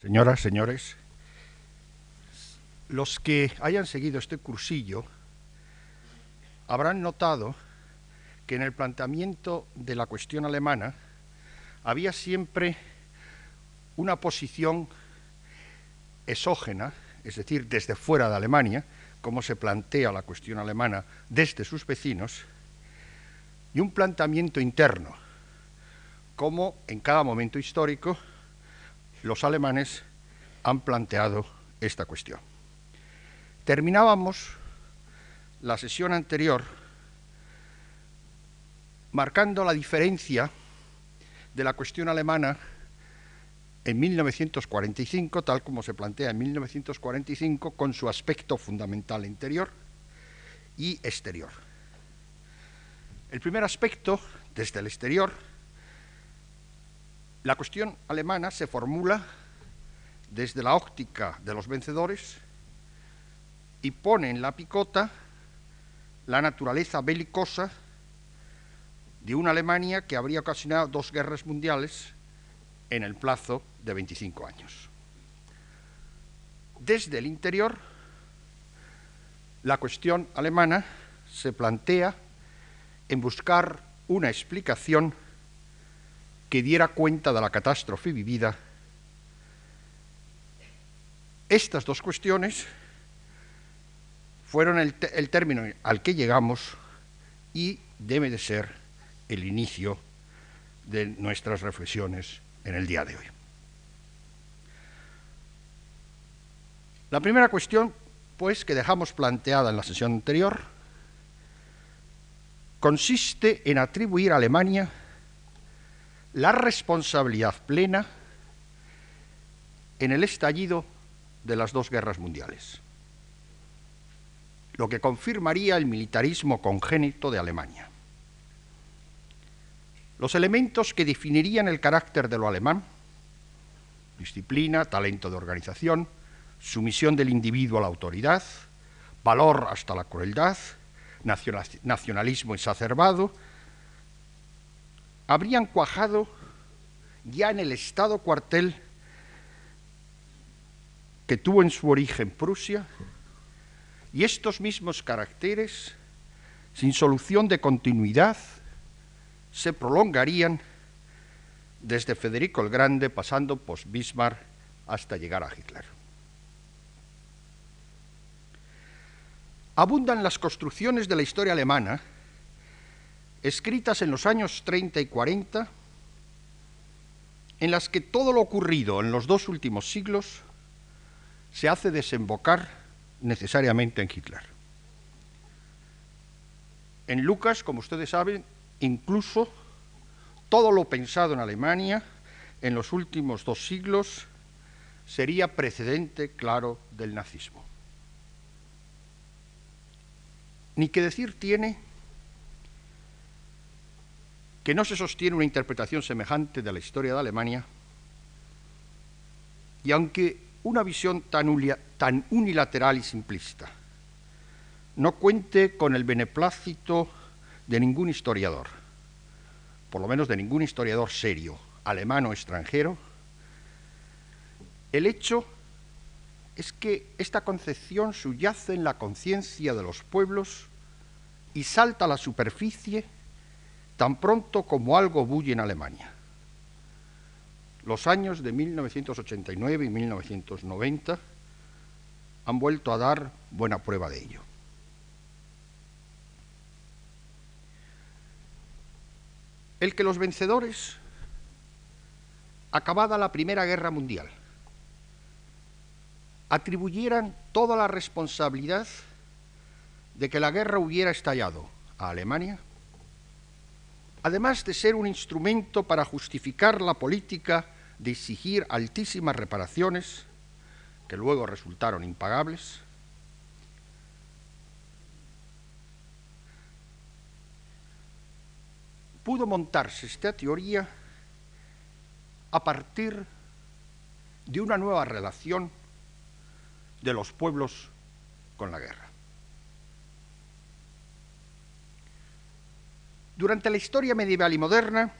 Señoras, señores, los que hayan seguido este cursillo habrán notado que en el planteamiento de la cuestión alemana había siempre una posición exógena, es decir, desde fuera de Alemania, como se plantea la cuestión alemana desde sus vecinos, y un planteamiento interno, como en cada momento histórico los alemanes han planteado esta cuestión. Terminábamos la sesión anterior marcando la diferencia de la cuestión alemana en 1945, tal como se plantea en 1945, con su aspecto fundamental interior y exterior. El primer aspecto, desde el exterior, la cuestión alemana se formula desde la óptica de los vencedores y pone en la picota la naturaleza belicosa de una Alemania que habría ocasionado dos guerras mundiales en el plazo de 25 años. Desde el interior, la cuestión alemana se plantea en buscar una explicación que diera cuenta de la catástrofe vivida. Estas dos cuestiones fueron el, término al que llegamos y debe de ser el inicio de nuestras reflexiones en el día de hoy. La primera cuestión, pues, que dejamos planteada en la sesión anterior, consiste en atribuir a Alemania la responsabilidad plena en el estallido de las dos guerras mundiales, lo que confirmaría el militarismo congénito de Alemania. Los elementos que definirían el carácter de lo alemán, disciplina, talento de organización, sumisión del individuo a la autoridad, valor hasta la crueldad, nacionalismo exacerbado, habrían cuajado ya en el estado cuartel que tuvo en su origen Prusia, y estos mismos caracteres, sin solución de continuidad, se prolongarían desde Federico el Grande, pasando por Bismarck hasta llegar a Hitler. Abundan las construcciones de la historia alemana escritas en los años 30 y 40, en las que todo lo ocurrido en los dos últimos siglos se hace desembocar necesariamente en Hitler. En Lucas, como ustedes saben, incluso todo lo pensado en Alemania en los últimos dos siglos sería precedente claro del nazismo. Ni que decir tiene que no se sostiene una interpretación semejante de la historia de Alemania, y aunque una visión tan, unilateral y simplista no cuente con el beneplácito de ningún historiador, por lo menos de ningún historiador serio, alemán o extranjero, el hecho es que esta concepción subyace en la conciencia de los pueblos y salta a la superficie tan pronto como algo bulle en Alemania. Los años de 1989 y 1990 han vuelto a dar buena prueba de ello. El que los vencedores, acabada la Primera Guerra Mundial, atribuyeran toda la responsabilidad de que la guerra hubiera estallado a Alemania, además de ser un instrumento para justificar la política de exigir altísimas reparaciones, que luego resultaron impagables, pudo montarse esta teoría a partir de una nueva relación de los pueblos con la guerra. Durante la historia medieval y moderna,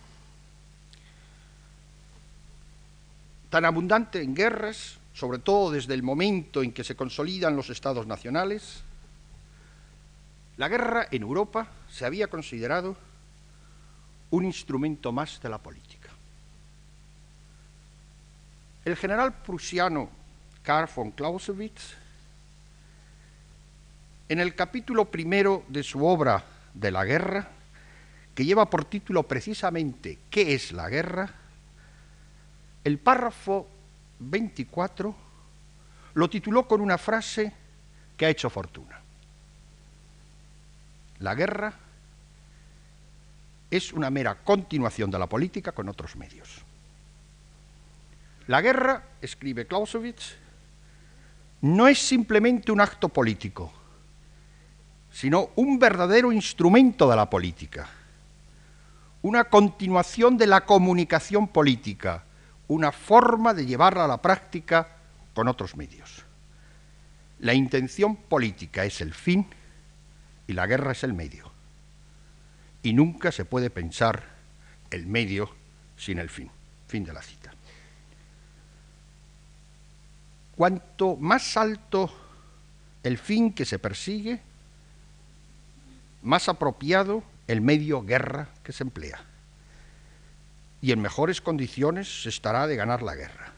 tan abundante en guerras, sobre todo desde el momento en que se consolidan los estados nacionales, la guerra en Europa se había considerado un instrumento más de la política. El general prusiano Karl von Clausewitz, en el capítulo primero de su obra de la guerra, que lleva por título precisamente ¿Qué es la guerra?, el párrafo 24 lo tituló con una frase que ha hecho fortuna. La guerra es una mera continuación de la política con otros medios. La guerra, escribe Clausewitz, no es simplemente un acto político, sino un verdadero instrumento de la política, una continuación de la comunicación política, una forma de llevarla a la práctica con otros medios. La intención política es el fin y la guerra es el medio. Y nunca se puede pensar el medio sin el fin. Fin de la cita. Cuanto más alto el fin que se persigue, más apropiado el medio guerra que se emplea. Y en mejores condiciones se estará de ganar la guerra.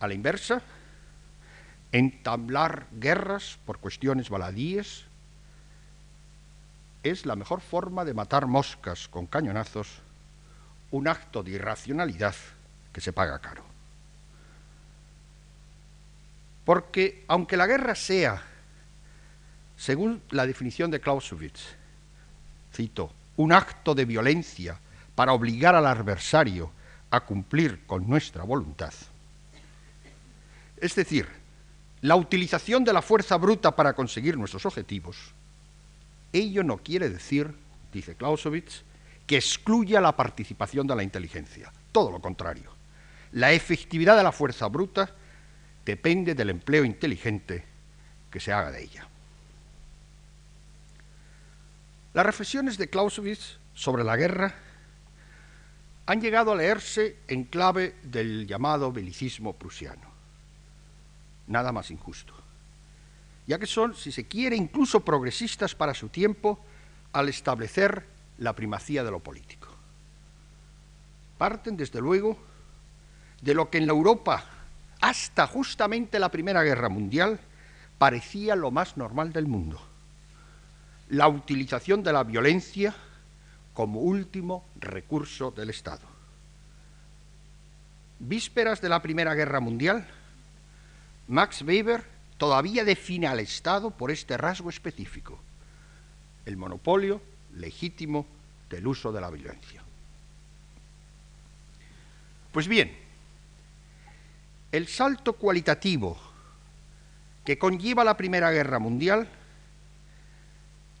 A la inversa, entablar guerras por cuestiones baladíes es la mejor forma de matar moscas con cañonazos, un acto de irracionalidad que se paga caro. Porque aunque la guerra sea, según la definición de Clausewitz, cito, un acto de violencia para obligar al adversario a cumplir con nuestra voluntad, es decir, la utilización de la fuerza bruta para conseguir nuestros objetivos, ello no quiere decir, dice Clausewitz, que excluya la participación de la inteligencia. Todo lo contrario. La efectividad de la fuerza bruta depende del empleo inteligente que se haga de ella. Las reflexiones de Clausewitz sobre la guerra han llegado a leerse en clave del llamado belicismo prusiano. Nada más injusto ya que son, si se quiere, incluso progresistas para su tiempo al establecer la primacía de lo político. Parten, desde luego, de lo que en la Europa, hasta justamente la Primera Guerra Mundial, parecía lo más normal del mundo, la utilización de la violencia como último recurso del Estado. Vísperas de la Primera Guerra Mundial, Max Weber todavía define al Estado por este rasgo específico, el monopolio legítimo del uso de la violencia. Pues bien, el salto cualitativo que conlleva la Primera Guerra Mundial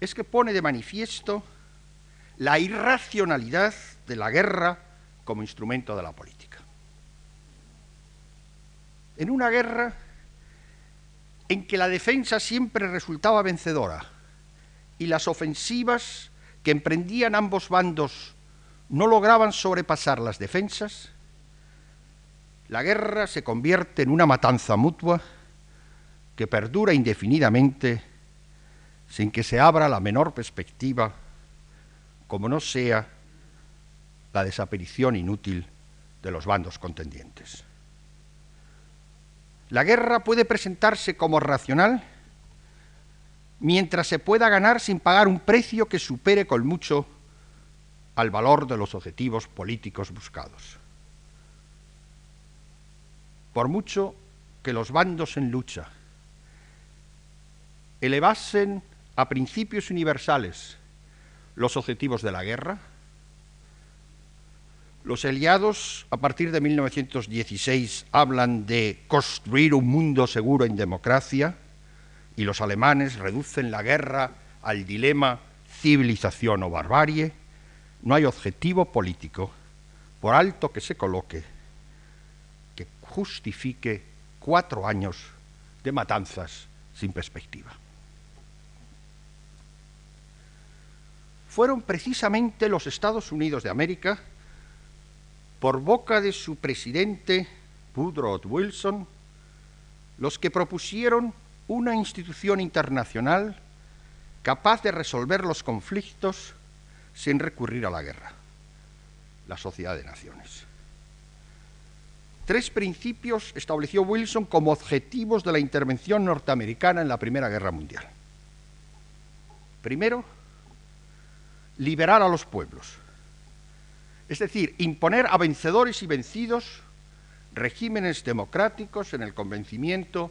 es que pone de manifiesto la irracionalidad de la guerra como instrumento de la política. En una guerra en que la defensa siempre resultaba vencedora y las ofensivas que emprendían ambos bandos no lograban sobrepasar las defensas, la guerra se convierte en una matanza mutua que perdura indefinidamente sin que se abra la menor perspectiva, como no sea la desaparición inútil de los bandos contendientes. La guerra puede presentarse como racional mientras se pueda ganar sin pagar un precio que supere con mucho al valor de los objetivos políticos buscados. Por mucho que los bandos en lucha elevasen a principios universales los objetivos de la guerra, los aliados, a partir de 1916, hablan de construir un mundo seguro en democracia y los alemanes reducen la guerra al dilema civilización o barbarie. No hay objetivo político, por alto que se coloque, que justifique cuatro años de matanzas sin perspectiva. Fueron precisamente los Estados Unidos de América por boca de su presidente Woodrow Wilson, los que propusieron una institución internacional capaz de resolver los conflictos sin recurrir a la guerra, la Sociedad de Naciones. Tres principios estableció Wilson como objetivos de la intervención norteamericana en la Primera Guerra Mundial. Primero, liberar a los pueblos, es decir, imponer a vencedores y vencidos regímenes democráticos en el convencimiento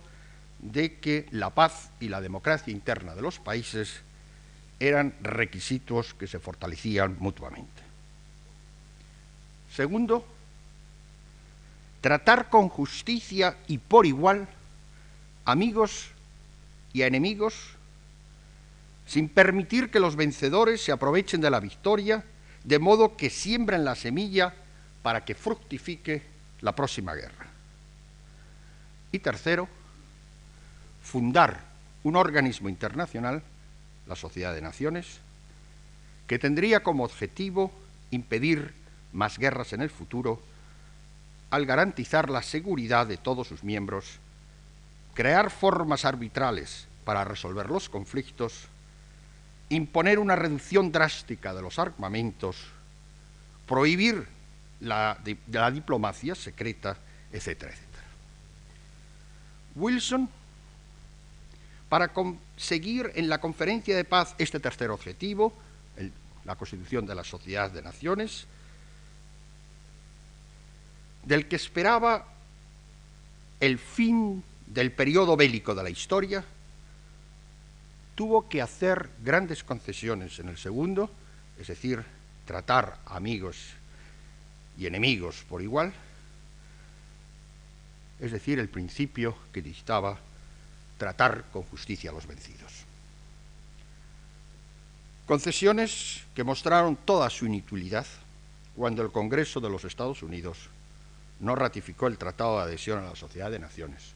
de que la paz y la democracia interna de los países eran requisitos que se fortalecían mutuamente. Segundo, tratar con justicia y por igual amigos y a enemigos, sin permitir que los vencedores se aprovechen de la victoria, de modo que siembren la semilla para que fructifique la próxima guerra. Y tercero, fundar un organismo internacional, la Sociedad de Naciones, que tendría como objetivo impedir más guerras en el futuro al garantizar la seguridad de todos sus miembros, crear formas arbitrales para resolver los conflictos, imponer una reducción drástica de los armamentos, prohibir la, diplomacia secreta, etcétera, etcétera. Wilson, para conseguir en la conferencia de paz este tercer objetivo, la constitución de la Sociedad de Naciones, del que esperaba el fin del periodo bélico de la historia, tuvo que hacer grandes concesiones en el segundo, es decir, tratar amigos y enemigos por igual, es decir, el principio que dictaba tratar con justicia a los vencidos. Concesiones que mostraron toda su inutilidad cuando el Congreso de los Estados Unidos no ratificó el Tratado de Adhesión a la Sociedad de Naciones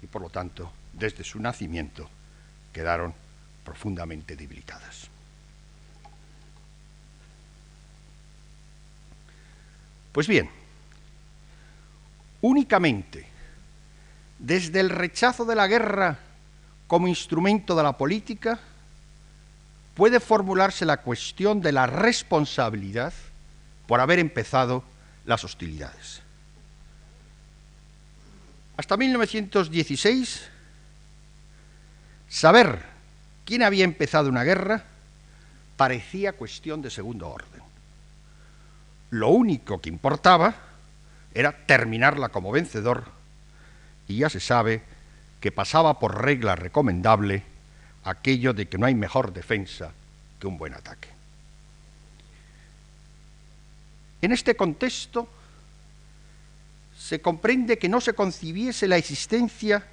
y por lo tanto, desde su nacimiento, quedaron profundamente debilitadas. Pues bien, únicamente desde el rechazo de la guerra como instrumento de la política, puede formularse la cuestión de la responsabilidad por haber empezado las hostilidades. Hasta 1916, saber quién había empezado una guerra parecía cuestión de segundo orden lo único que importaba era terminarla como vencedor y ya se sabe que pasaba por regla recomendable aquello de que no hay mejor defensa que un buen ataque. En este contexto se comprende que no se concibiese la existencia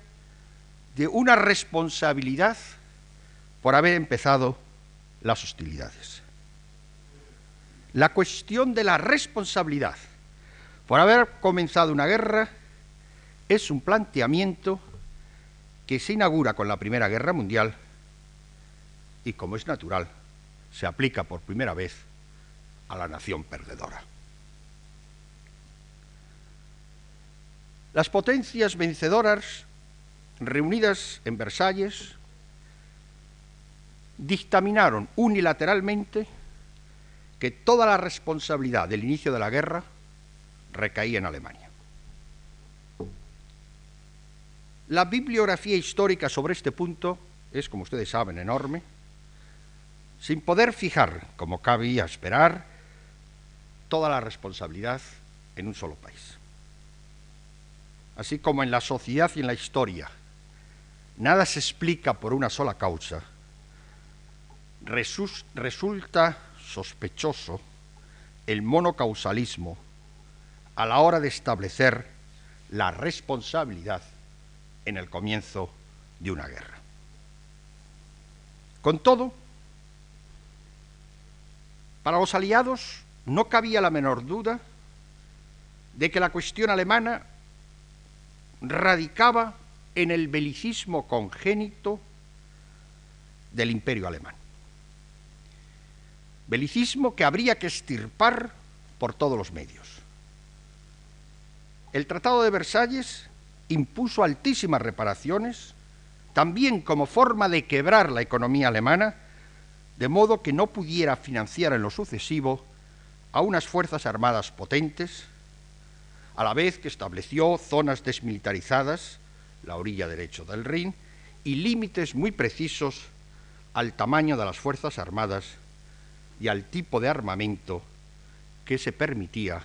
de una responsabilidad por haber empezado las hostilidades la cuestión de la responsabilidad por haber comenzado una guerra es un planteamiento que se inaugura con la Primera Guerra Mundial y, como es natural, se aplica por primera vez a la nación perdedora. Las potencias vencedoras reunidas en Versalles dictaminaron unilateralmente que toda la responsabilidad del inicio de la guerra recaía en Alemania. La bibliografía histórica sobre este punto es, como ustedes saben, enorme, sin poder fijar, como cabía esperar, toda la responsabilidad en un solo país. Así como en la sociedad y en la historia nada se explica por una sola causa, resulta sospechoso el monocausalismo a la hora de establecer la responsabilidad en el comienzo de una guerra. Con todo, para los aliados no cabía la menor duda de que la cuestión alemana radicaba en el belicismo congénito del imperio alemán. Belicismo que habría que estirpar por todos los medios. El Tratado de Versalles impuso altísimas reparaciones, también como forma de quebrar la economía alemana, de modo que no pudiera financiar en lo sucesivo a unas fuerzas armadas potentes, a la vez que estableció zonas desmilitarizadas, la orilla derecha del Rin, y límites muy precisos al tamaño de las fuerzas armadas y al tipo de armamento que se permitía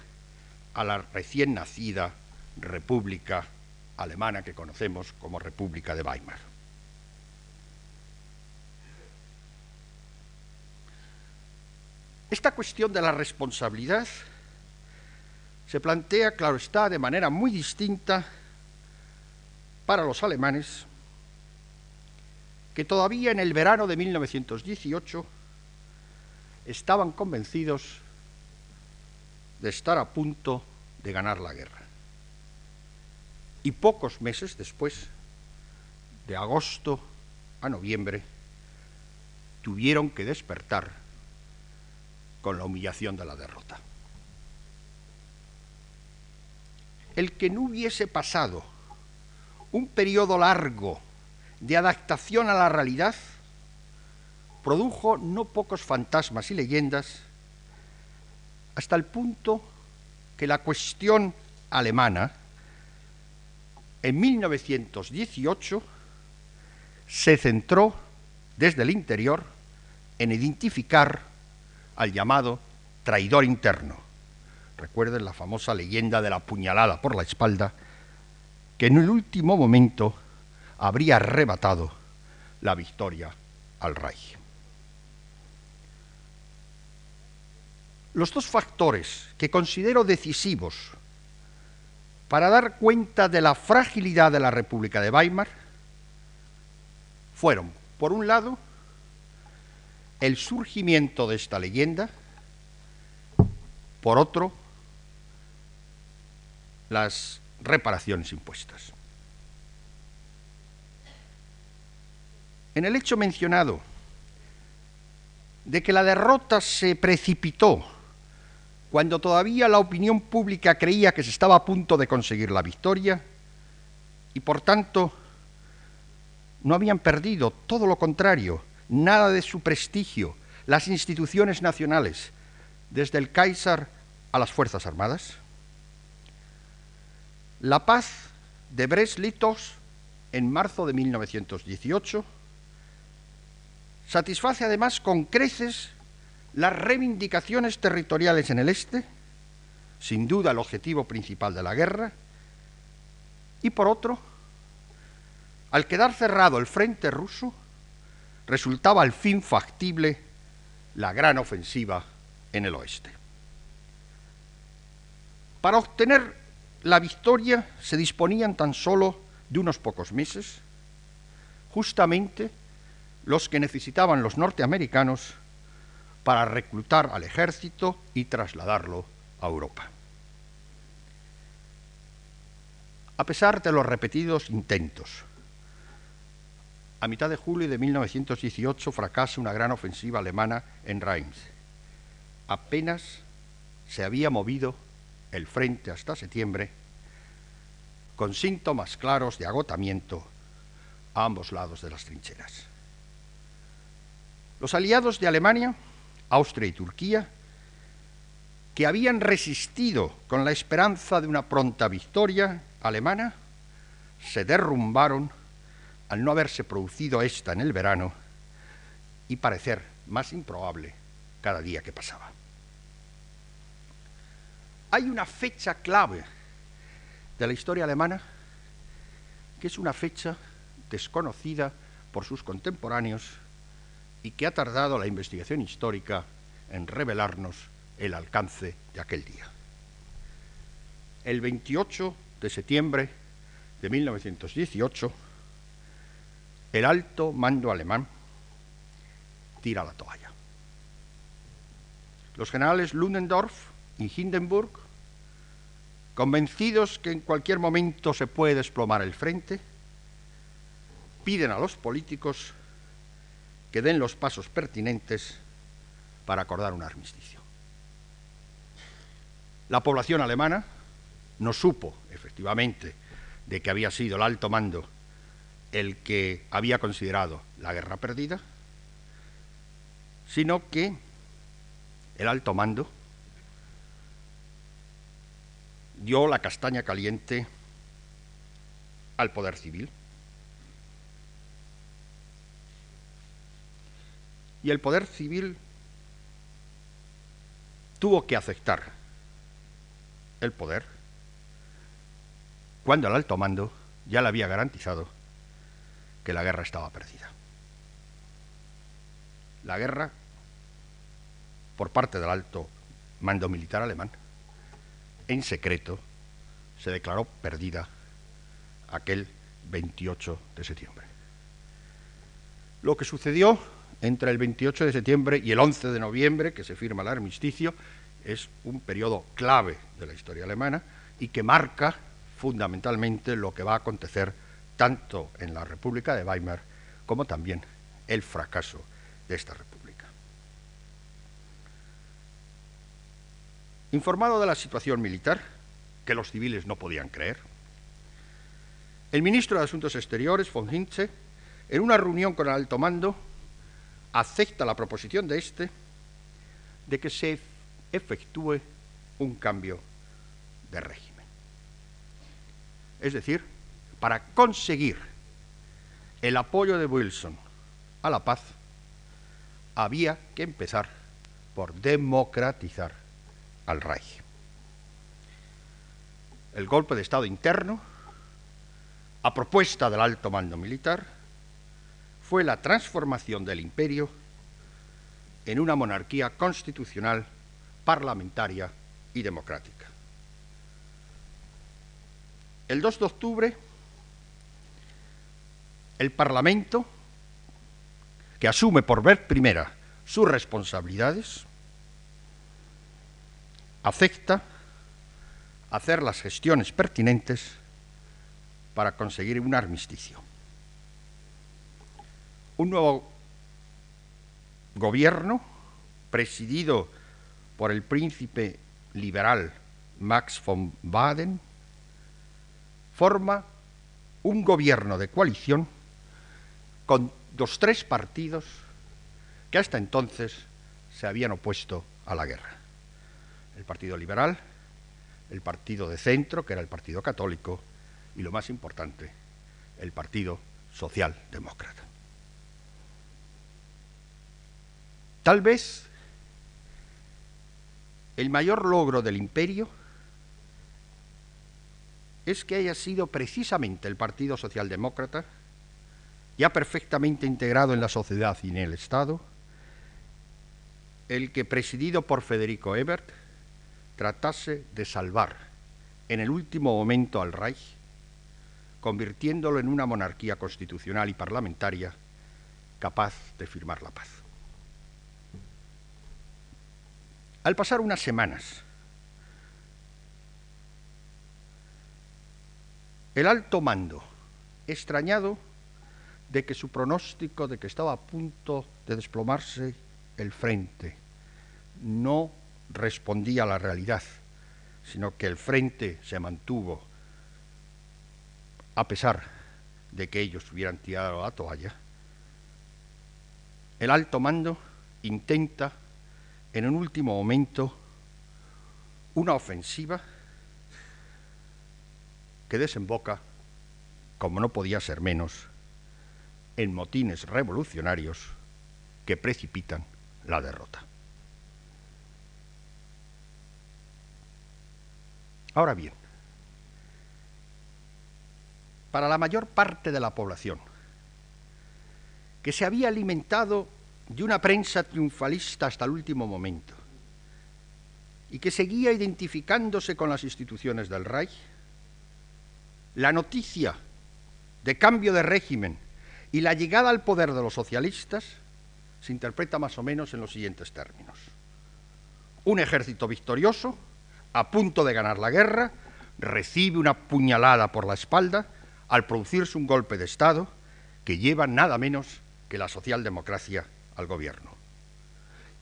a la recién nacida República Alemana que conocemos como República de Weimar. Esta cuestión de la responsabilidad se plantea, claro está, de manera muy distinta para los alemanes, que todavía en el verano de 1918 estaban convencidos de estar a punto de ganar la guerra. Y pocos meses después, de agosto a noviembre, tuvieron que despertar con la humillación de la derrota. El que no hubiese pasado un periodo largo de adaptación a la realidad produjo no pocos fantasmas y leyendas hasta el punto que la cuestión alemana en 1918 se centró desde el interior en identificar al llamado traidor interno. Recuerden la famosa leyenda de la puñalada por la espalda, que en el último momento habría arrebatado la victoria al Reich. Los dos factores que considero decisivos para dar cuenta de la fragilidad de la República de Weimar fueron, por un lado, el surgimiento de esta leyenda, por otro, las reparaciones impuestas. En el hecho mencionado de que la derrota se precipitó cuando todavía la opinión pública creía que se estaba a punto de conseguir la victoria y por tanto no habían perdido, todo lo contrario, nada de su prestigio, las instituciones nacionales, desde el Kaiser a las Fuerzas Armadas. La paz de Brest-Litovsk en marzo de 1918 satisface además con creces las reivindicaciones territoriales en el este, sin duda el objetivo principal de la guerra, y por otro, al quedar cerrado el frente ruso, resultaba al fin factible la gran ofensiva en el oeste. Para obtener la victoria se disponían tan solo de unos pocos meses, justamente los que necesitaban los norteamericanos para reclutar al ejército y trasladarlo a Europa. A pesar de los repetidos intentos, a mitad de julio de 1918 fracasa una gran ofensiva alemana en Reims. Apenas se había movido el frente hasta septiembre, con síntomas claros de agotamiento a ambos lados de las trincheras. Los aliados de Alemania Austria y Turquía, que habían resistido con la esperanza de una pronta victoria alemana, se derrumbaron al no haberse producido esta en el verano y parecer más improbable cada día que pasaba. Hay una fecha clave de la historia alemana que es una fecha desconocida por sus contemporáneos y que ha tardado la investigación histórica en revelarnos el alcance de aquel día. El 28 de septiembre de 1918, el alto mando alemán tira la toalla. Los generales Ludendorff y Hindenburg, convencidos que en cualquier momento se puede desplomar el frente, piden a los políticos que den los pasos pertinentes para acordar un armisticio. La población alemana no supo efectivamente, de que había sido el alto mando el que había considerado la guerra perdida, sino que el alto mando dio la castaña caliente al poder civil. Y el poder civil tuvo que aceptar el poder cuando el alto mando ya le había garantizado que la guerra estaba perdida. La guerra, por parte del alto mando militar alemán, en secreto, se declaró perdida aquel 28 de septiembre. Lo que sucedió entre el 28 de septiembre y el 11 de noviembre, que se firma el armisticio, es un periodo clave de la historia alemana y que marca fundamentalmente lo que va a acontecer tanto en la República de Weimar como también el fracaso de esta República. Informado de la situación militar, que los civiles no podían creer, el ministro de Asuntos Exteriores, von Hintze, en una reunión con el alto mando, acepta la proposición de este de que se efectúe un cambio de régimen. Es decir, para conseguir el apoyo de Wilson a la paz, había que empezar por democratizar al Reich. El golpe de Estado interno, a propuesta del alto mando militar, fue la transformación del imperio en una monarquía constitucional, parlamentaria y democrática. El 2 de octubre, el Parlamento, que asume por vez primera sus responsabilidades, acepta hacer las gestiones pertinentes para conseguir un armisticio un nuevo gobierno presidido por el príncipe liberal Max von Baden forma un gobierno de coalición con los tres partidos que hasta entonces se habían opuesto a la guerra. El Partido Liberal, el Partido de Centro, que era el Partido Católico, y lo más importante, el Partido Socialdemócrata. Tal vez el mayor logro del imperio es que haya sido precisamente el Partido Socialdemócrata, ya perfectamente integrado en la sociedad y en el Estado, el que, presidido por Federico Ebert, tratase de salvar en el último momento al Reich, convirtiéndolo en una monarquía constitucional y parlamentaria capaz de firmar la paz. Al pasar unas semanas, el alto mando, extrañado de que su pronóstico de que estaba a punto de desplomarse el frente no respondía a la realidad, sino que el frente se mantuvo a pesar de que ellos hubieran tirado la toalla, el alto mando intenta en un último momento una ofensiva que desemboca, como no podía ser menos, en motines revolucionarios que precipitan la derrota. Ahora bien, para la mayor parte de la población, que se había alimentado de una prensa triunfalista hasta el último momento y que seguía identificándose con las instituciones del Reich, la noticia de cambio de régimen y la llegada al poder de los socialistas se interpreta más o menos en los siguientes términos. Un ejército victorioso, a punto de ganar la guerra, recibe una puñalada por la espalda al producirse un golpe de Estado que lleva nada menos que la socialdemocracia al gobierno.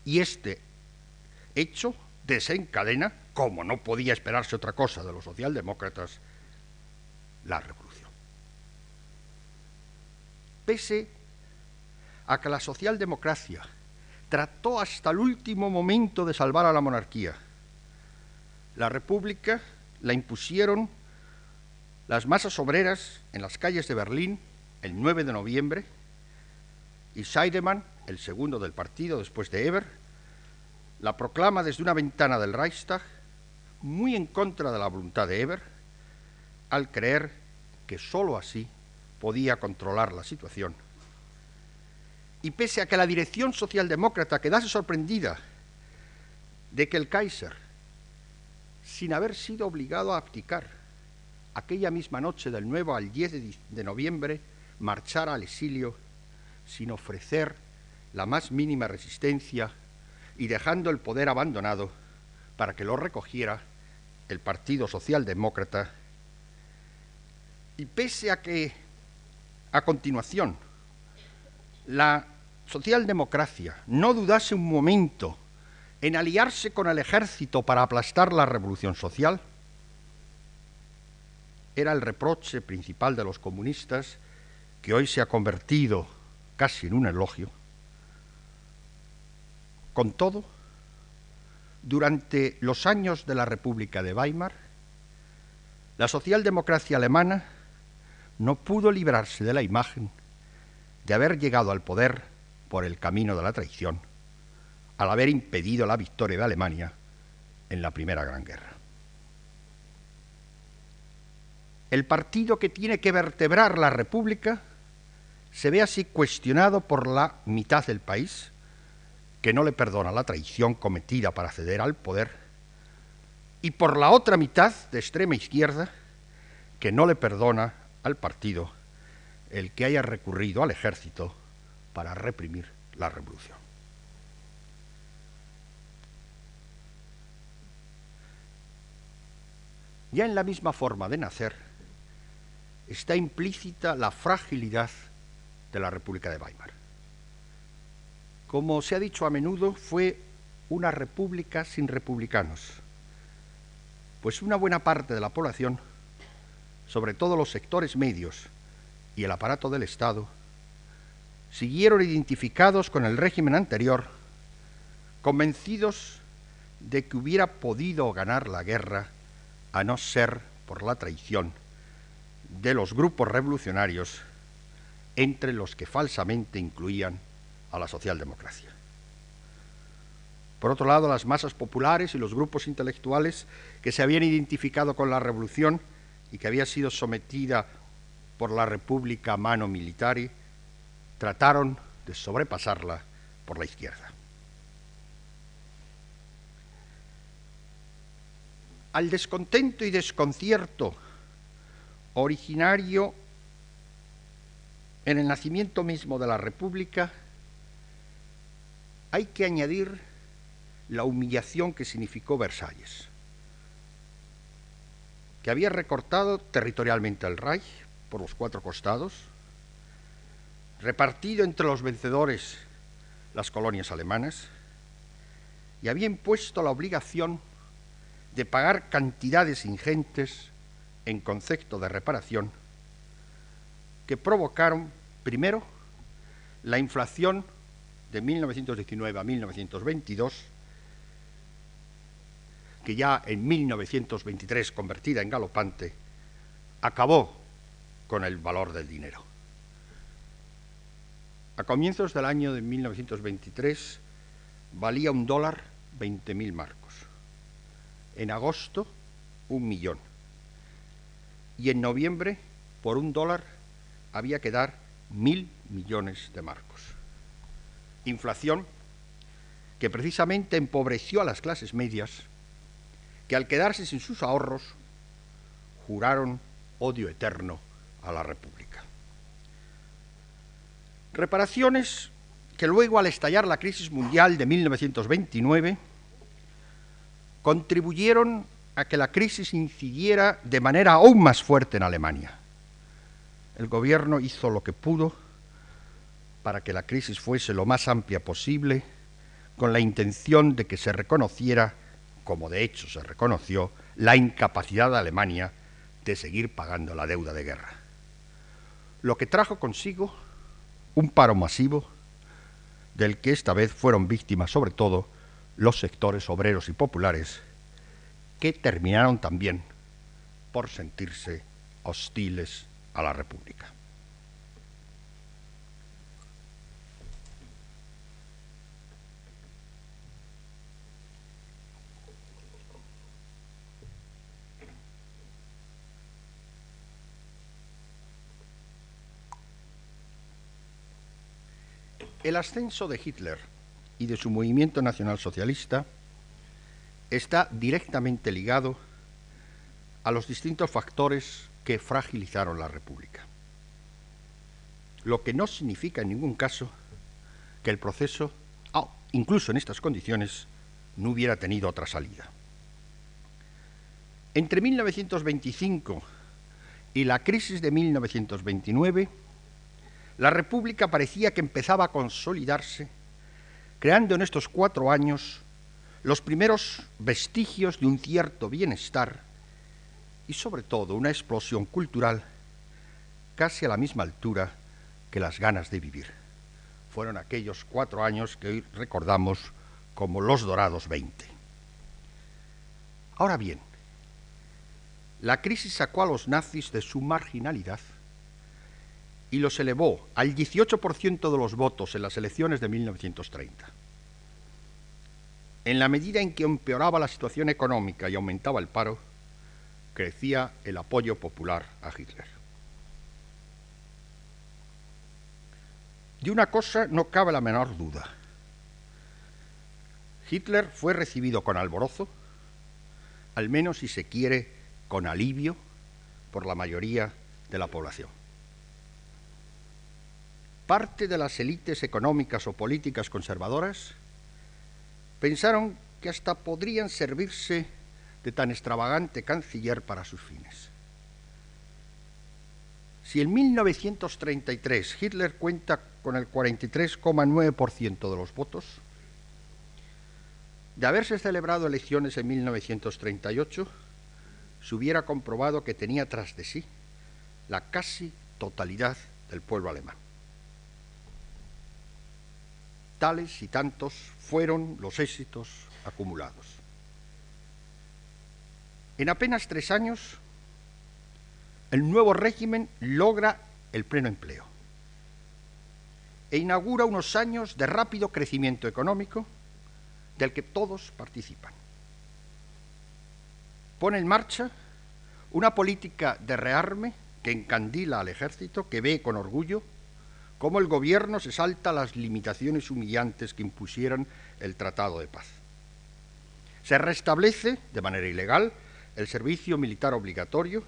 Y este hecho desencadena, como no podía esperarse otra cosa de los socialdemócratas, la revolución. Pese a que la socialdemocracia trató hasta el último momento de salvar a la monarquía, la república la impusieron las masas obreras en las calles de Berlín el 9 de noviembre y Scheidemann, el segundo del partido después de Eber, la proclama desde una ventana del Reichstag, muy en contra de la voluntad de Eber, al creer que sólo así podía controlar la situación. Y pese a que la dirección socialdemócrata quedase sorprendida de que el Kaiser, sin haber sido obligado a abdicar, aquella misma noche del 9 al 10 de noviembre, marchara al exilio sin ofrecer la más mínima resistencia y dejando el poder abandonado para que lo recogiera el Partido Socialdemócrata. Y pese a que a continuación la socialdemocracia no dudase un momento en aliarse con el ejército para aplastar la revolución social, era el reproche principal de los comunistas que hoy se ha convertido casi en un elogio. Con todo, durante los años de la República de Weimar, la socialdemocracia alemana no pudo librarse de la imagen de haber llegado al poder por el camino de la traición, al haber impedido la victoria de Alemania en la Primera Gran Guerra. El partido que tiene que vertebrar la República se ve así cuestionado por la mitad del país, que no le perdona la traición cometida para ceder al poder, y por la otra mitad de extrema izquierda, que no le perdona al partido el que haya recurrido al ejército para reprimir la revolución. Ya en la misma forma de nacer está implícita la fragilidad de la República de Weimar. Como se ha dicho a menudo, fue una república sin republicanos, pues una buena parte de la población, sobre todo los sectores medios y el aparato del Estado, siguieron identificados con el régimen anterior, convencidos de que hubiera podido ganar la guerra a no ser por la traición de los grupos revolucionarios entre los que falsamente incluían a la socialdemocracia. Por otro lado, las masas populares y los grupos intelectuales que se habían identificado con la revolución y que había sido sometida por la República mano militari, trataron de sobrepasarla por la izquierda. Al descontento y desconcierto originario en el nacimiento mismo de la República hay que añadir la humillación que significó Versalles, que había recortado territorialmente el Reich por los cuatro costados, repartido entre los vencedores las colonias alemanas y había impuesto la obligación de pagar cantidades ingentes en concepto de reparación que provocaron, primero, la inflación de 1919 a 1922, que ya en 1923, convertida en galopante, acabó con el valor del dinero. A comienzos del año de 1923 valía un dólar 20.000 marcos. En agosto, un millón. Y en noviembre, por un dólar, había que dar mil millones de marcos. Inflación que precisamente empobreció a las clases medias, que al quedarse sin sus ahorros, juraron odio eterno a la República. Reparaciones que luego, al estallar la crisis mundial de 1929, contribuyeron a que la crisis incidiera de manera aún más fuerte en Alemania el gobierno hizo lo que pudo para que la crisis fuese lo más amplia posible, con la intención de que se reconociera, como de hecho se reconoció, la incapacidad de Alemania de seguir pagando la deuda de guerra. Lo que trajo consigo un paro masivo del que esta vez fueron víctimas sobre todo los sectores obreros y populares, que terminaron también por sentirse hostiles a la República. El ascenso de Hitler y de su movimiento nacionalsocialista está directamente ligado a los distintos factores que fragilizaron la República. Lo que no significa en ningún caso que el proceso, ah, incluso en estas condiciones, no hubiera tenido otra salida. Entre 1925 y la crisis de 1929, la República parecía que empezaba a consolidarse, creando en estos cuatro años los primeros vestigios de un cierto bienestar y sobre todo una explosión cultural casi a la misma altura que las ganas de vivir. Fueron aquellos cuatro años que hoy recordamos como los dorados 20. Ahora bien, la crisis sacó a los nazis de su marginalidad y los elevó al 18% de los votos en las elecciones de 1930. En la medida en que empeoraba la situación económica y aumentaba el paro, crecía el apoyo popular a Hitler. De una cosa no cabe la menor duda. Hitler fue recibido con alborozo, al menos si se quiere, con alivio, por la mayoría de la población parte de las élites económicas o políticas conservadoras pensaron que hasta podrían servirse de tan extravagante canciller para sus fines. Si en 1933 Hitler cuenta con el 43,9% de los votos, de haberse celebrado elecciones en 1938, se hubiera comprobado que tenía tras de sí la casi totalidad del pueblo alemán. Tales y tantos fueron los éxitos acumulados. En apenas tres años, el nuevo régimen logra el pleno empleo e inaugura unos años de rápido crecimiento económico del que todos participan. Pone en marcha una política de rearme que encandila al ejército, que ve con orgullo cómo el gobierno se salta las limitaciones humillantes que impusieron el Tratado de Paz. Se restablece, de manera ilegal, el servicio militar obligatorio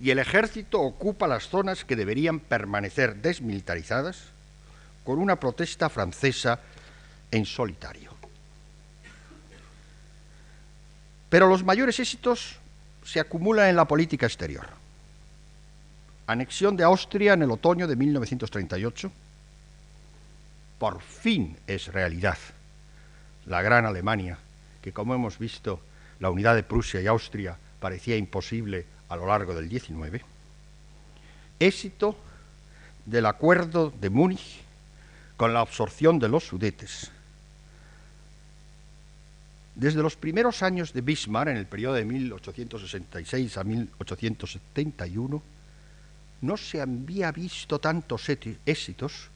y el ejército ocupa las zonas que deberían permanecer desmilitarizadas con una protesta francesa en solitario. Pero los mayores éxitos se acumulan en la política exterior anexión de Austria en el otoño de 1938, por fin es realidad la gran Alemania, que como hemos visto, la unidad de Prusia y Austria parecía imposible a lo largo del 19. Éxito del acuerdo de Múnich con la absorción de los Sudetes. Desde los primeros años de Bismarck, en el periodo de 1866 a 1871, no se había visto tantos éxitos,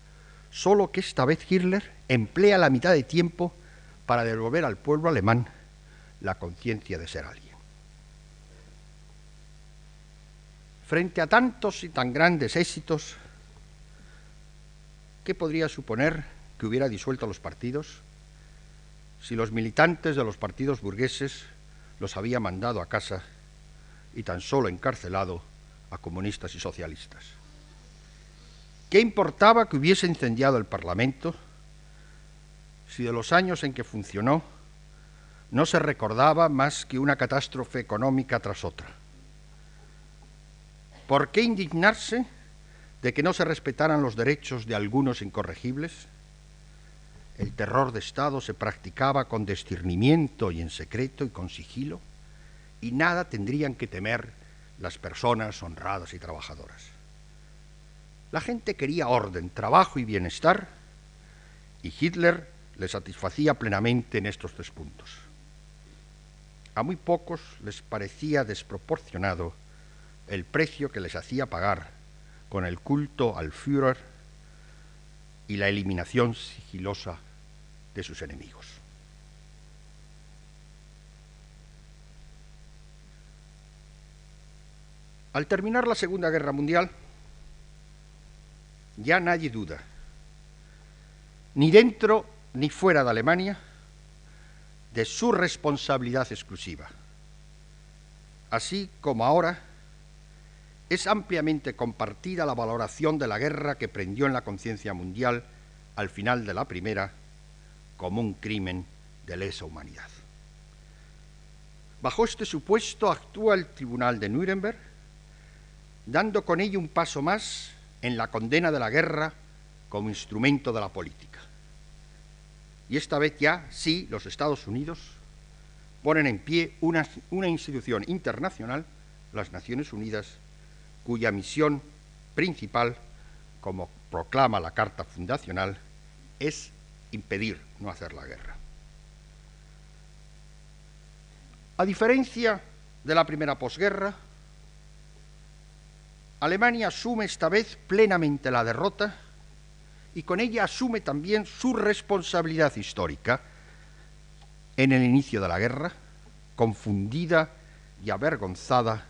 solo que esta vez Hitler emplea la mitad de tiempo para devolver al pueblo alemán la conciencia de ser alguien. Frente a tantos y tan grandes éxitos, ¿qué podría suponer que hubiera disuelto los partidos si los militantes de los partidos burgueses los había mandado a casa y tan solo encarcelado a comunistas y socialistas. ¿Qué importaba que hubiese incendiado el Parlamento si de los años en que funcionó no se recordaba más que una catástrofe económica tras otra? ¿Por qué indignarse de que no se respetaran los derechos de algunos incorregibles? El terror de Estado se practicaba con discernimiento y en secreto y con sigilo, y nada tendrían que temer las personas honradas y trabajadoras. La gente quería orden, trabajo y bienestar, y Hitler le satisfacía plenamente en estos tres puntos. A muy pocos les parecía desproporcionado el precio que les hacía pagar con el culto al Führer y la eliminación sigilosa de sus enemigos. Al terminar la Segunda Guerra Mundial, ya nadie duda, ni dentro ni fuera de Alemania, de su responsabilidad exclusiva. Así como ahora es ampliamente compartida la valoración de la guerra que prendió en la conciencia mundial al final de la primera como un crimen de lesa humanidad. Bajo este supuesto actúa el Tribunal de Nuremberg, dando con ello un paso más en la condena de la guerra como instrumento de la política. Y esta vez ya sí los Estados Unidos ponen en pie una, una institución internacional, las Naciones Unidas, cuya misión principal, como proclama la Carta Fundacional, es impedir no hacer la guerra. A diferencia de la primera posguerra, Alemania asume esta vez plenamente la derrota y con ella asume también su responsabilidad histórica en el inicio de la guerra, confundida y avergonzada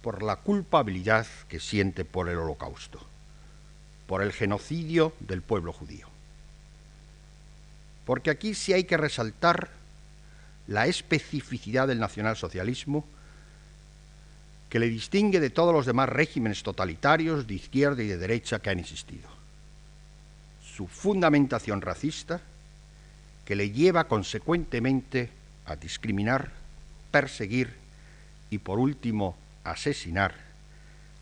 por la culpabilidad que siente por el holocausto, por el genocidio del pueblo judío. Porque aquí sí hay que resaltar la especificidad del nacionalsocialismo que le distingue de todos los demás regímenes totalitarios de izquierda y de derecha que han existido. Su fundamentación racista que le lleva consecuentemente a discriminar, perseguir y por último asesinar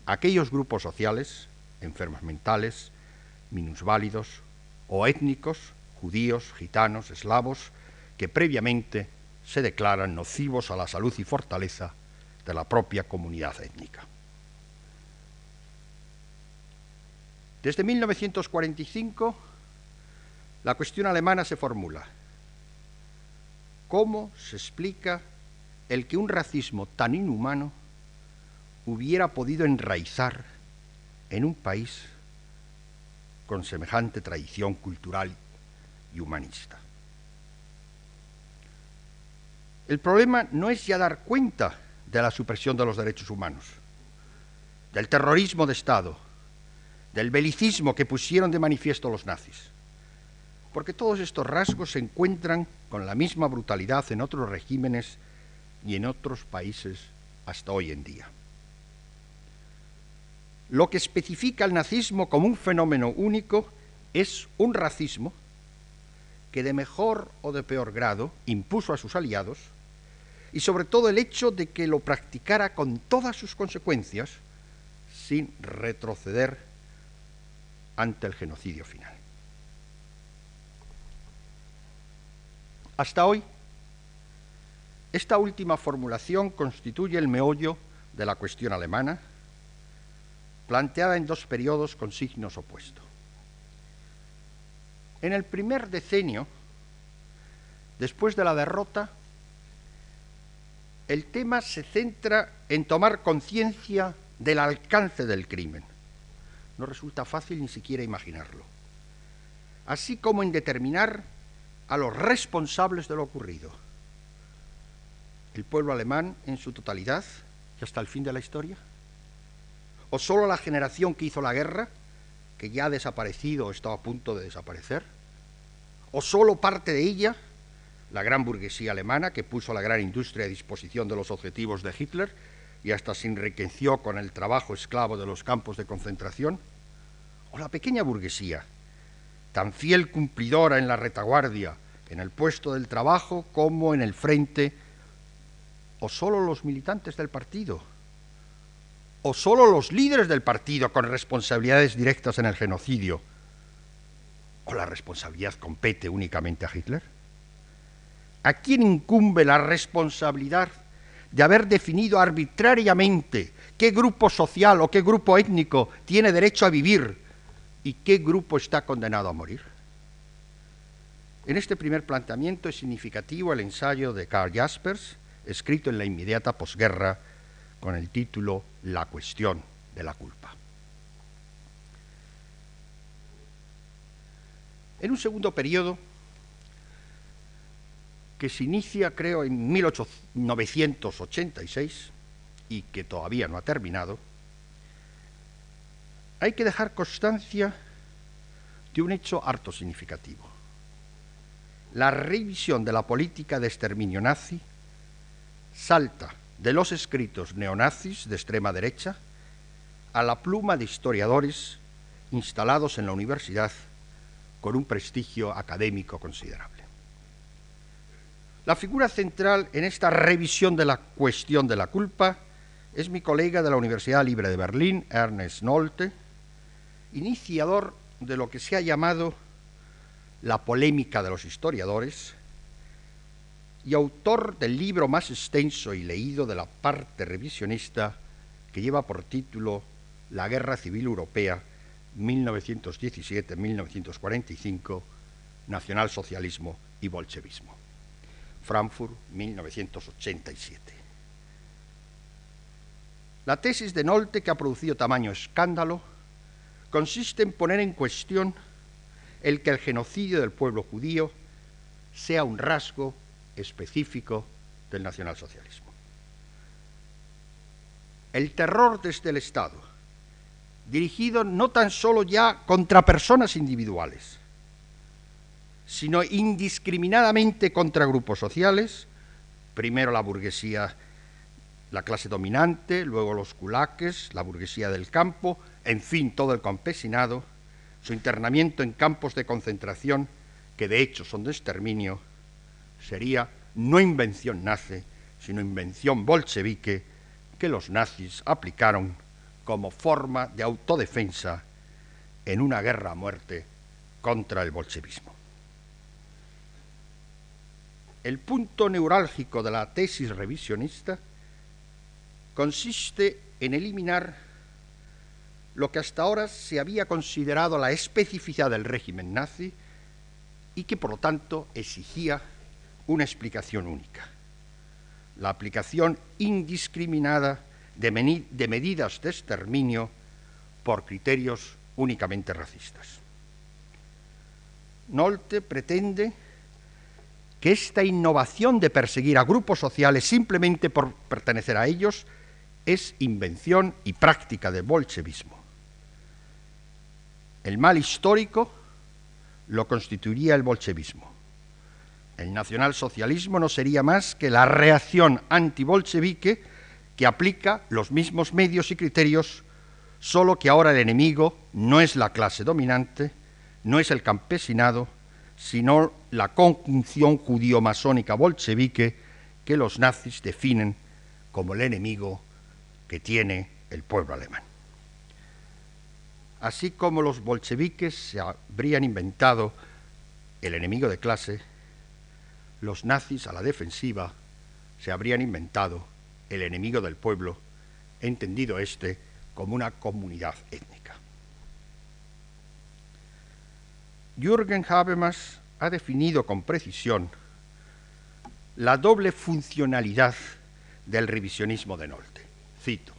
a aquellos grupos sociales, enfermos mentales, minusválidos o étnicos, judíos, gitanos, eslavos, que previamente se declaran nocivos a la salud y fortaleza de la propia comunidad étnica. Desde 1945, la cuestión alemana se formula. ¿Cómo se explica el que un racismo tan inhumano hubiera podido enraizar en un país con semejante tradición cultural y humanista? El problema no es ya dar cuenta de la supresión de los derechos humanos, del terrorismo de Estado, del belicismo que pusieron de manifiesto los nazis, porque todos estos rasgos se encuentran con la misma brutalidad en otros regímenes y en otros países hasta hoy en día. Lo que especifica el nazismo como un fenómeno único es un racismo que de mejor o de peor grado impuso a sus aliados y sobre todo el hecho de que lo practicara con todas sus consecuencias sin retroceder ante el genocidio final. Hasta hoy, esta última formulación constituye el meollo de la cuestión alemana, planteada en dos periodos con signos opuestos. En el primer decenio, después de la derrota, el tema se centra en tomar conciencia del alcance del crimen no resulta fácil ni siquiera imaginarlo. Así como en determinar a los responsables de lo ocurrido. ¿El pueblo alemán en su totalidad y hasta el fin de la historia? ¿O solo la generación que hizo la guerra, que ya ha desaparecido o está a punto de desaparecer? ¿O solo parte de ella, la gran burguesía alemana que puso la gran industria a disposición de los objetivos de Hitler y hasta se enriqueció con el trabajo esclavo de los campos de concentración, o la pequeña burguesía, tan fiel cumplidora en la retaguardia, en el puesto del trabajo como en el frente, o solo los militantes del partido, o solo los líderes del partido con responsabilidades directas en el genocidio, o la responsabilidad compete únicamente a Hitler. ¿A quién incumbe la responsabilidad de haber definido arbitrariamente qué grupo social o qué grupo étnico tiene derecho a vivir y qué grupo está condenado a morir? En este primer planteamiento es significativo el ensayo de Karl Jaspers, escrito en la inmediata posguerra con el título La cuestión de la culpa. En un segundo periodo, que se inicia, creo, en 1986 y que todavía no ha terminado, hay que dejar constancia de un hecho harto significativo la revisión de la política de exterminio nazi salta de los escritos neonazis de extrema derecha a la pluma de historiadores instalados en la universidad con un prestigio académico considerable. La figura central en esta revisión de la cuestión de la culpa es mi colega de la Universidad Libre de Berlín, Ernest Nolte, iniciador de lo que se ha llamado la polémica de los historiadores, y autor del libro más extenso y leído de la parte revisionista que lleva por título La Guerra Civil Europea 1917-1945, Nacionalsocialismo y Bolchevismo. Frankfurt, 1987. La tesis de Nolte, que ha producido tamaño escándalo, consiste en poner en cuestión el que el genocidio del pueblo judío sea un rasgo específico del nacionalsocialismo. El terror desde el Estado, dirigido no tan solo ya contra personas individuales, sino indiscriminadamente contra grupos sociales, primero la burguesía, la clase dominante, luego los culaques, la burguesía del campo, en fin, todo el campesinado, su internamiento en campos de concentración, que de hecho son de exterminio, sería no invención nazi, sino invención bolchevique que los nazis aplicaron como forma de autodefensa en una guerra a muerte contra el bolchevismo. El punto neurálgico de la tesis revisionista consiste en eliminar lo que hasta ahora se había considerado la especificidad del régimen nazi y que por lo tanto exigía una explicación única. La aplicación indiscriminada de, medidas de exterminio por criterios únicamente racistas. Nolte pretende que esta innovación de perseguir a grupos sociales simplemente por pertenecer a ellos es invención y práctica del bolchevismo. El mal histórico lo constituiría el bolchevismo. El nacionalsocialismo no sería más que la reacción antibolchevique que aplica los mismos medios y criterios, solo que ahora el enemigo no es la clase dominante, no es el campesinado, sino la conjunción judío-masónica bolchevique que los nazis definen como el enemigo que tiene el pueblo alemán así como los bolcheviques se habrían inventado el enemigo de clase, los nazis a la defensiva se habrían inventado el enemigo del pueblo, entendido éste como una comunidad étnica. Jürgen Habermas ha definido con precisión la doble funcionalidad del revisionismo de Nolte. Cito.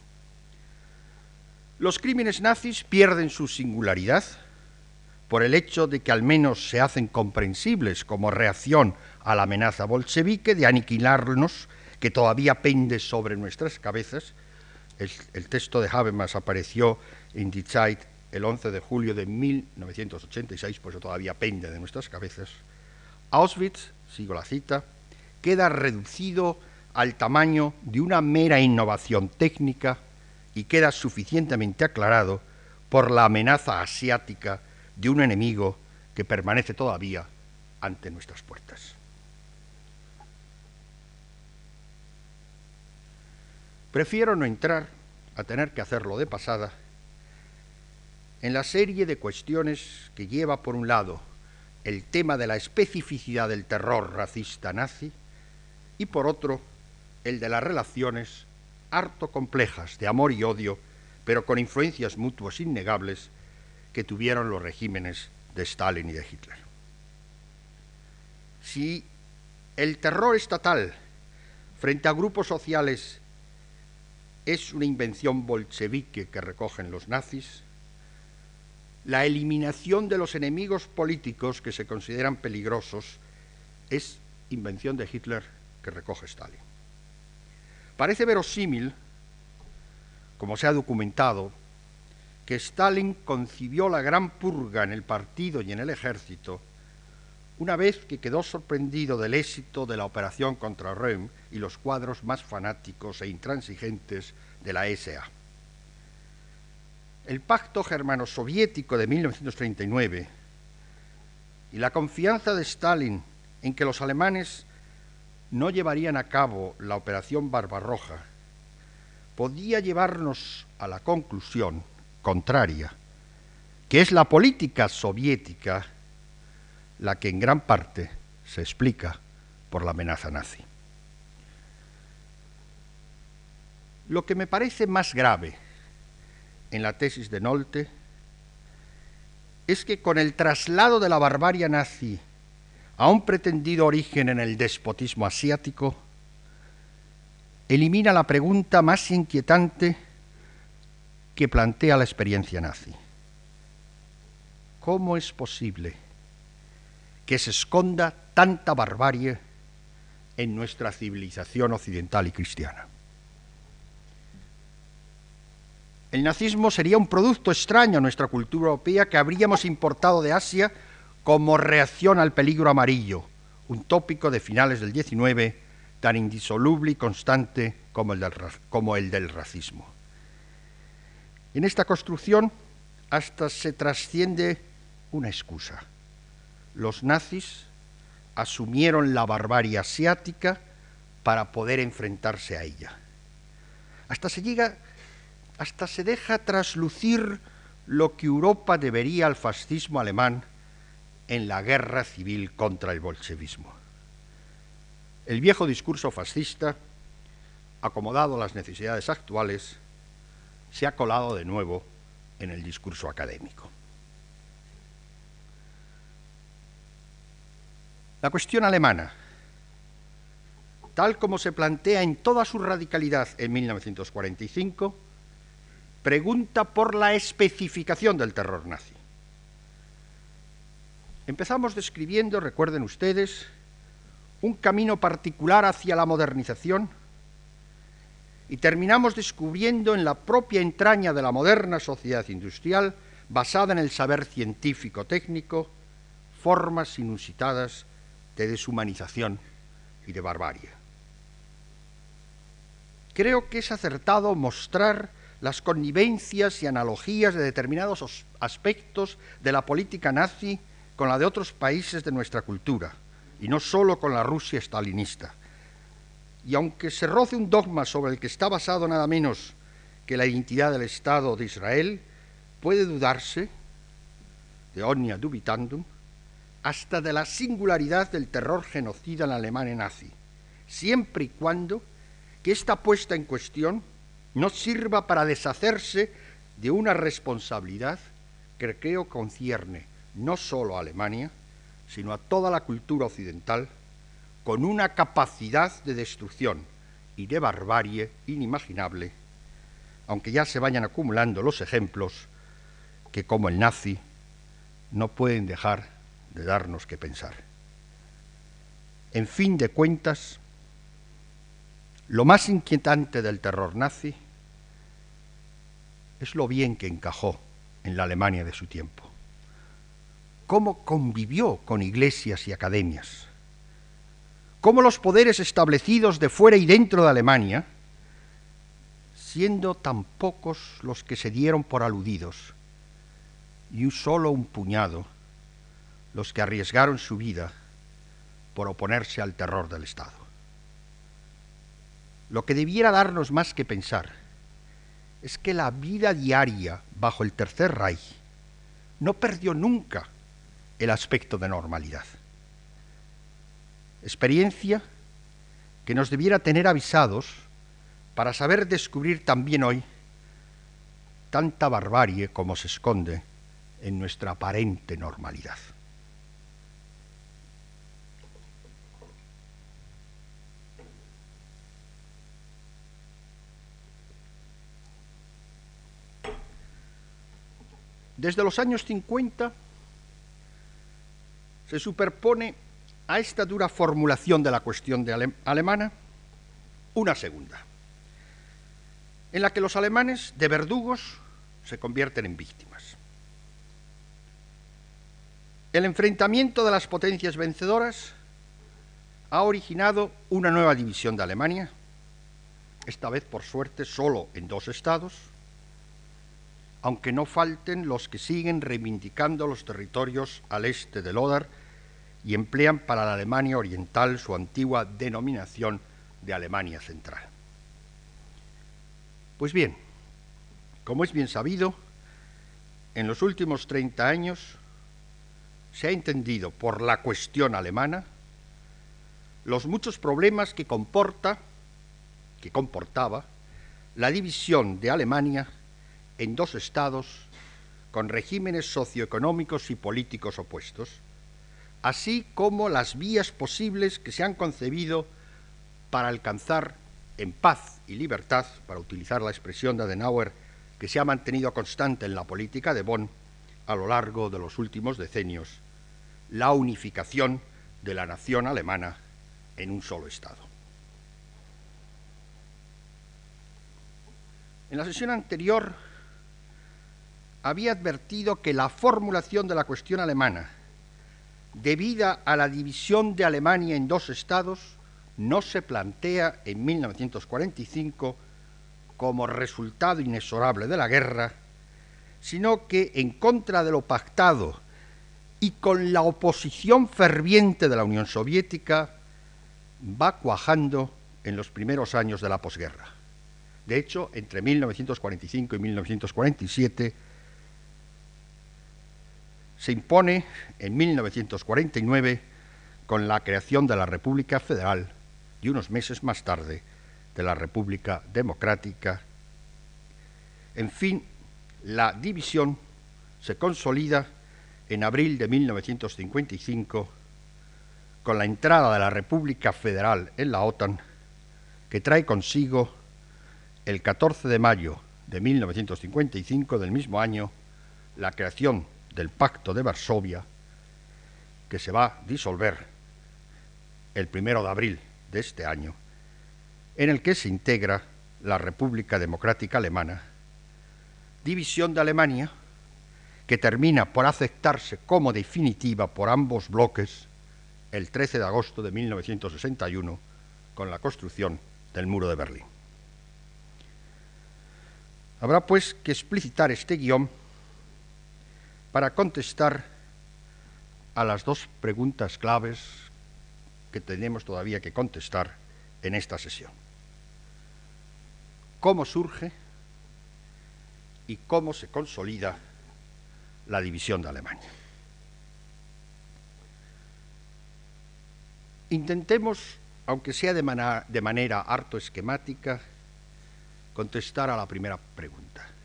Los crímenes nazis pierden su singularidad por el hecho de que al menos se hacen comprensibles como reacción a la amenaza bolchevique de aniquilarnos, que todavía pende sobre nuestras cabezas. El, texto de Habermas apareció en Die Zeit el 11 de julio de 1986, pues todavía pende de nuestras cabezas. Auschwitz, sigo la cita, queda reducido al tamaño de una mera innovación técnica y queda suficientemente aclarado por la amenaza asiática de un enemigo que permanece todavía ante nuestras puertas. Prefiero no entrar, a tener que hacerlo de pasada, en la serie de cuestiones que lleva por un lado el tema de la especificidad del terror racista nazi y por otro el de las relaciones harto complejas de amor y odio, pero con influencias mutuas innegables que tuvieron los regímenes de Stalin y de Hitler. Si el terror estatal frente a grupos sociales es una invención bolchevique que recogen los nazis, la eliminación de los enemigos políticos que se consideran peligrosos es invención de Hitler que recoge Stalin. Parece verosímil, como se ha documentado, que Stalin concibió la gran purga en el partido y en el ejército una vez que quedó sorprendido del éxito de la operación contra Röhm y los cuadros más fanáticos e intransigentes de la SA. El pacto germano-soviético de 1939 y la confianza de Stalin en que los alemanes no llevarían a cabo la operación Barbarroja podía llevarnos a la conclusión contraria, que es la política soviética la que en gran parte se explica por la amenaza nazi. Lo que me parece más grave en la tesis de Nolte es que con el traslado de la barbarie nazi a un pretendido origen en el despotismo asiático, elimina la pregunta más inquietante que plantea la experiencia nazi. ¿Cómo es posible que se esconda tanta barbarie en nuestra civilización occidental y cristiana. El nazismo sería un producto extraño a nuestra cultura europea que habríamos importado de Asia como reacción al peligro amarillo, un tópico de finales del XIX tan indisoluble y constante como el del, como el del racismo. En esta construcción hasta se trasciende una excusa los nazis asumieron la barbarie asiática para poder enfrentarse a ella. Hasta se llega, hasta se deja traslucir lo que Europa debería al fascismo alemán en la guerra civil contra el bolchevismo. El viejo discurso fascista, acomodado a las necesidades actuales, se ha colado de nuevo en el discurso académico. La cuestión alemana, tal como se plantea en toda su radicalidad en 1945, pregunta por la especificación del terror nazi. Empezamos describiendo, recuerden ustedes, un camino particular hacia la modernización y terminamos descubriendo en la propia entraña de la moderna sociedad industrial, basada en el saber científico técnico, formas inusitadas de deshumanización y de barbarie. Creo que es acertado mostrar las connivencias y analogías de determinados aspectos de la política nazi con la de otros países de nuestra cultura, y no solo con la Rusia stalinista. Y aunque se roce un dogma sobre el que está basado nada menos que la identidad del Estado de Israel, puede dudarse, de omnia dubitandum, hasta de la singularidad del terror genocida en Alemania nazi, siempre y cuando que esta puesta en cuestión no sirva para deshacerse de una responsabilidad que creo concierne no solo a Alemania, sino a toda la cultura occidental, con una capacidad de destrucción y de barbarie inimaginable, aunque ya se vayan acumulando los ejemplos que, como el nazi, no pueden dejar de darnos que pensar. En fin de cuentas, lo más inquietante del terror nazi es lo bien que encajó en la Alemania de su tiempo. Cómo convivió con iglesias y academias. Cómo los poderes establecidos de fuera y dentro de Alemania, siendo tan pocos los que se dieron por aludidos, y un solo un puñado, los que arriesgaron su vida por oponerse al terror del Estado. Lo que debiera darnos más que pensar es que la vida diaria bajo el Tercer Reich no perdió nunca el aspecto de normalidad. Experiencia que nos debiera tener avisados para saber descubrir también hoy tanta barbarie como se esconde en nuestra aparente normalidad. Desde los años 50 se superpone a esta dura formulación de la cuestión alemana una segunda, en la que los alemanes de verdugos se convierten en víctimas. El enfrentamiento de las potencias vencedoras ha originado una nueva división de Alemania, esta vez por suerte solo en dos estados, aunque no falten los que siguen reivindicando los territorios al este del Oder y emplean para la Alemania Oriental su antigua denominación de Alemania Central. Pues bien, como es bien sabido, en los últimos 30 años se ha entendido por la cuestión alemana los muchos problemas que comporta, que comportaba, la división de Alemania en dos estados con regímenes socioeconómicos y políticos opuestos, así como las vías posibles que se han concebido para alcanzar en paz y libertad, para utilizar la expresión de Adenauer que se ha mantenido constante en la política de Bonn a lo largo de los últimos decenios, la unificación de la nación alemana en un solo Estado. En la sesión anterior había advertido que la formulación de la cuestión alemana, debida a la división de Alemania en dos estados, no se plantea en 1945 como resultado inexorable de la guerra, sino que en contra de lo pactado y con la oposición ferviente de la Unión Soviética, va cuajando en los primeros años de la posguerra. De hecho, entre 1945 y 1947, se impone en 1949 con la creación de la República Federal y unos meses más tarde de la República Democrática. En fin, la división se consolida en abril de 1955 con la entrada de la República Federal en la OTAN, que trae consigo el 14 de mayo de 1955 del mismo año la creación del Pacto de Varsovia, que se va a disolver el primero de abril de este año, en el que se integra la República Democrática Alemana, división de Alemania que termina por aceptarse como definitiva por ambos bloques el 13 de agosto de 1961 con la construcción del muro de Berlín. Habrá pues que explicitar este guion para contestar a las dos preguntas claves que tenemos todavía que contestar en esta sesión. ¿Cómo surge y cómo se consolida la división de Alemania? Intentemos, aunque sea de, de manera harto esquemática, contestar a la primera pregunta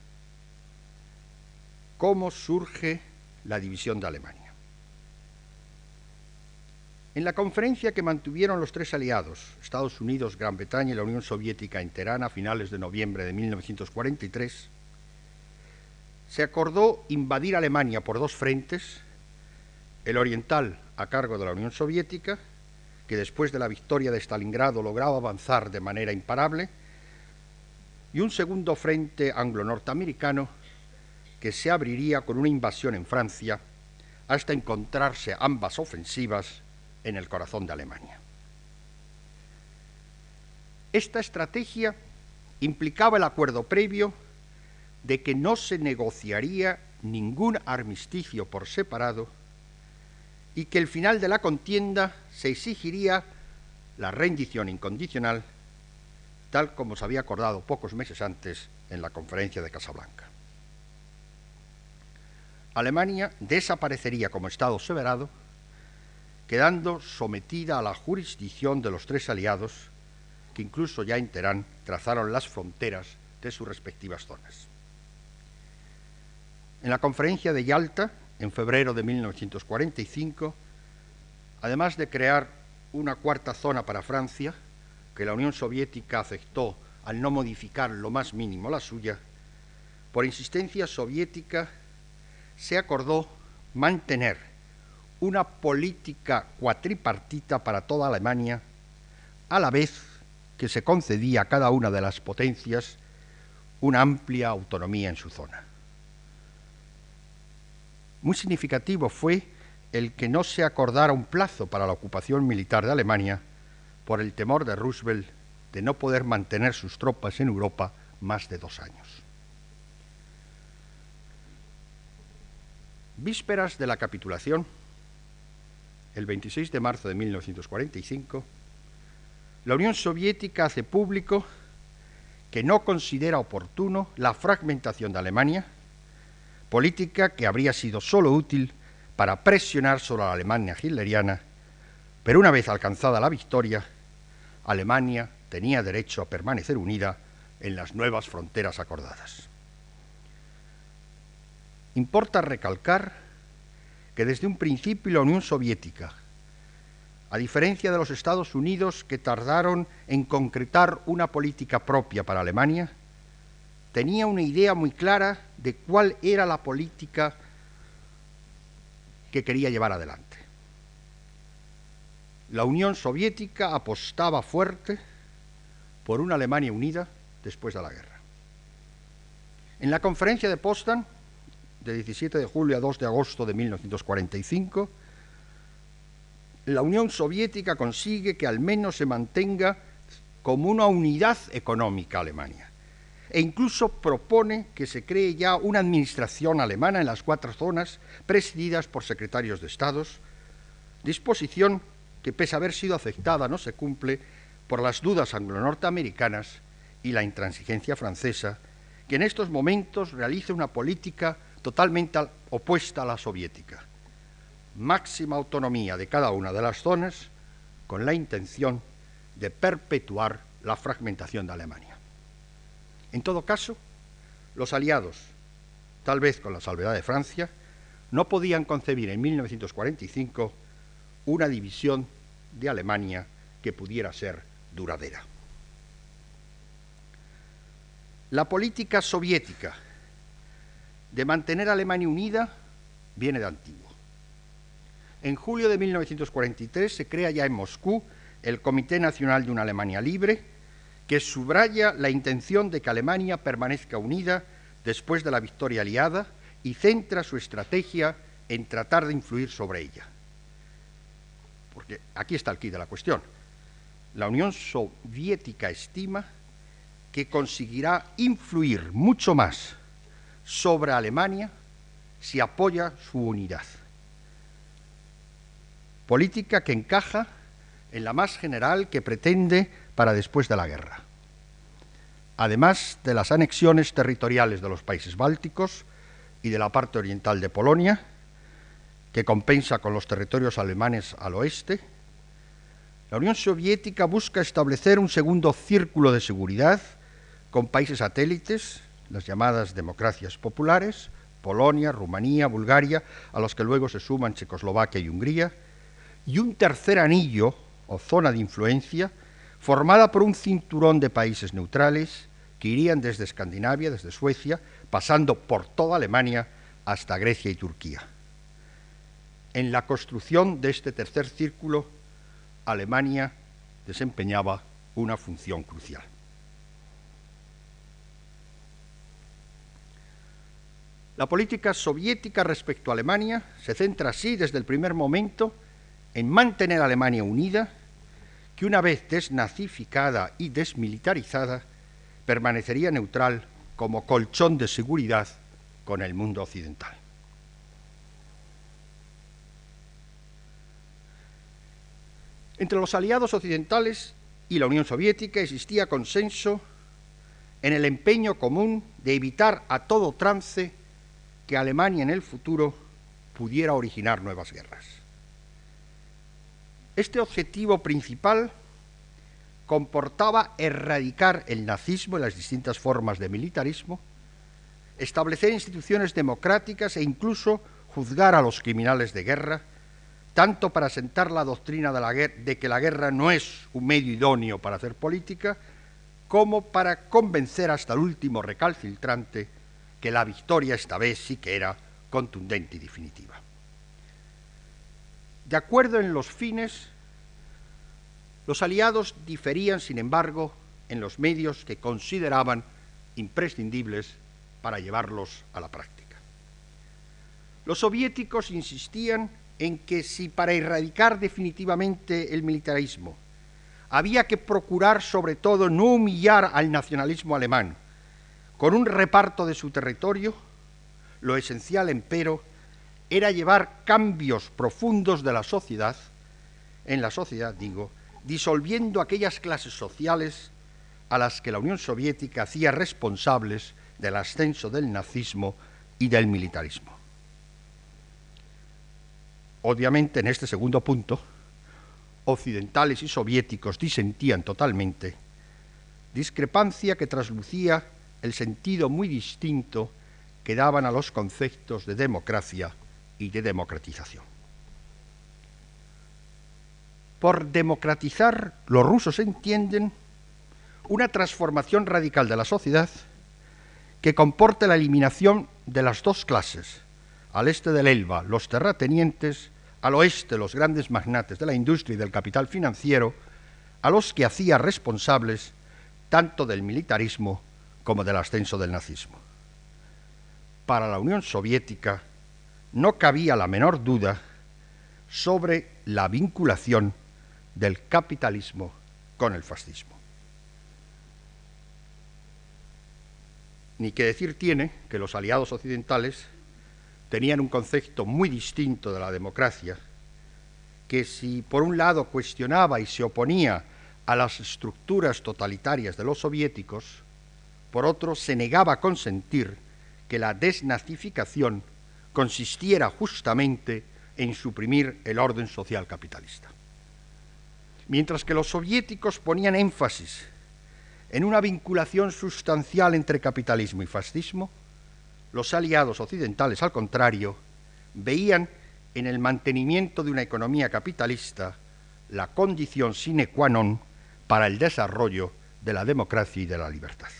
cómo surge la división de Alemania. En la conferencia que mantuvieron los tres aliados, Estados Unidos, Gran Bretaña y la Unión Soviética en Teherán a finales de noviembre de 1943, se acordó invadir Alemania por dos frentes, el oriental a cargo de la Unión Soviética, que después de la victoria de Stalingrado lograba avanzar de manera imparable, y un segundo frente anglo-norteamericano que se abriría con una invasión en Francia hasta encontrarse ambas ofensivas en el corazón de Alemania. Esta estrategia implicaba el acuerdo previo de que no se negociaría ningún armisticio por separado y que el final de la contienda se exigiría la rendición incondicional, tal como se había acordado pocos meses antes en la conferencia de Casablanca. Alemania desaparecería como Estado severado, quedando sometida a la jurisdicción de los tres aliados que incluso ya en Teherán trazaron las fronteras de sus respectivas zonas. En la conferencia de Yalta, en febrero de 1945, además de crear una cuarta zona para Francia, que la Unión Soviética aceptó al no modificar lo más mínimo la suya, por insistencia soviética se acordó mantener una política cuatripartita para toda Alemania, a la vez que se concedía a cada una de las potencias una amplia autonomía en su zona. Muy significativo fue el que no se acordara un plazo para la ocupación militar de Alemania por el temor de Roosevelt de no poder mantener sus tropas en Europa más de dos años. Vísperas de la capitulación, el 26 de marzo de 1945, la Unión Soviética hace público que no considera oportuno la fragmentación de Alemania, política que habría sido sólo útil para presionar sobre la Alemania hitleriana, pero una vez alcanzada la victoria, Alemania tenía derecho a permanecer unida en las nuevas fronteras acordadas. Importa recalcar que desde un principio la Unión Soviética, a diferencia de los Estados Unidos que tardaron en concretar una política propia para Alemania, tenía una idea muy clara de cuál era la política que quería llevar adelante. La Unión Soviética apostaba fuerte por una Alemania unida después de la guerra. En la conferencia de Potsdam, de 17 de julio a 2 de agosto de 1945, la Unión Soviética consigue que al menos se mantenga como una unidad económica Alemania e incluso propone que se cree ya una administración alemana en las cuatro zonas presididas por secretarios de Estados, disposición que pese a haber sido aceptada no se cumple por las dudas anglo-norteamericanas y la intransigencia francesa, que en estos momentos realiza una política totalmente opuesta a la soviética. Máxima autonomía de cada una de las zonas con la intención de perpetuar la fragmentación de Alemania. En todo caso, los aliados, tal vez con la salvedad de Francia, no podían concebir en 1945 una división de Alemania que pudiera ser duradera. La política soviética de mantener a Alemania unida viene de antiguo. En julio de 1943 se crea ya en Moscú el Comité Nacional de una Alemania Libre, que subraya la intención de que Alemania permanezca unida después de la victoria aliada y centra su estrategia en tratar de influir sobre ella. Porque aquí está el quid de la cuestión la Unión Soviética estima que conseguirá influir mucho más sobre Alemania si apoya su unidad. Política que encaja en la más general que pretende para después de la guerra. Además de las anexiones territoriales de los países bálticos y de la parte oriental de Polonia, que compensa con los territorios alemanes al oeste, la Unión Soviética busca establecer un segundo círculo de seguridad con países satélites, las llamadas democracias populares, Polonia, Rumanía, Bulgaria, a los que luego se suman Checoslovaquia y Hungría, y un tercer anillo o zona de influencia formada por un cinturón de países neutrales que irían desde Escandinavia, desde Suecia, pasando por toda Alemania hasta Grecia y Turquía. En la construcción de este tercer círculo Alemania desempeñaba una función crucial. La política soviética respecto a Alemania se centra así desde el primer momento en mantener a Alemania unida, que una vez desnazificada y desmilitarizada, permanecería neutral como colchón de seguridad con el mundo occidental. Entre los aliados occidentales y la Unión Soviética existía consenso en el empeño común de evitar a todo trance que Alemania en el futuro pudiera originar nuevas guerras. Este objetivo principal comportaba erradicar el nazismo y las distintas formas de militarismo, establecer instituciones democráticas e incluso juzgar a los criminales de guerra, tanto para sentar la doctrina de, de, que la guerra no es un medio idóneo para hacer política, como para convencer hasta el último recalcitrante que la victoria esta vez sí que era contundente y definitiva. De acuerdo en los fines, los aliados diferían, sin embargo, en los medios que consideraban imprescindibles para llevarlos a la práctica. Los soviéticos insistían en que si para erradicar definitivamente el militarismo había que procurar sobre todo no humillar al nacionalismo alemán con un reparto de su territorio, lo esencial, empero, era llevar cambios profundos de la sociedad, en la sociedad digo, disolviendo aquellas clases sociales a las que la Unión Soviética hacía responsables del ascenso del nazismo y del militarismo. Obviamente, en este segundo punto, occidentales y soviéticos disentían totalmente, discrepancia que traslucía el sentido muy distinto que daban a los conceptos de democracia y de democratización. Por democratizar, los rusos entienden una transformación radical de la sociedad que comporte la eliminación de las dos clases, al este del Elba los terratenientes, al oeste los grandes magnates de la industria y del capital financiero, a los que hacía responsables tanto del militarismo como del ascenso del nazismo. Para la Unión Soviética no cabía la menor duda sobre la vinculación del capitalismo con el fascismo. Ni que decir tiene que los aliados occidentales tenían un concepto muy distinto de la democracia, que si por un lado cuestionaba y se oponía a las estructuras totalitarias de los soviéticos, por otro se negaba a consentir que la desnazificación consistiera justamente en suprimir el orden social capitalista. Mientras que los soviéticos ponían énfasis en una vinculación sustancial entre capitalismo y fascismo, los aliados occidentales, al contrario, veían en el mantenimiento de una economía capitalista la condición sine qua non para el desarrollo de la democracia y de la libertad.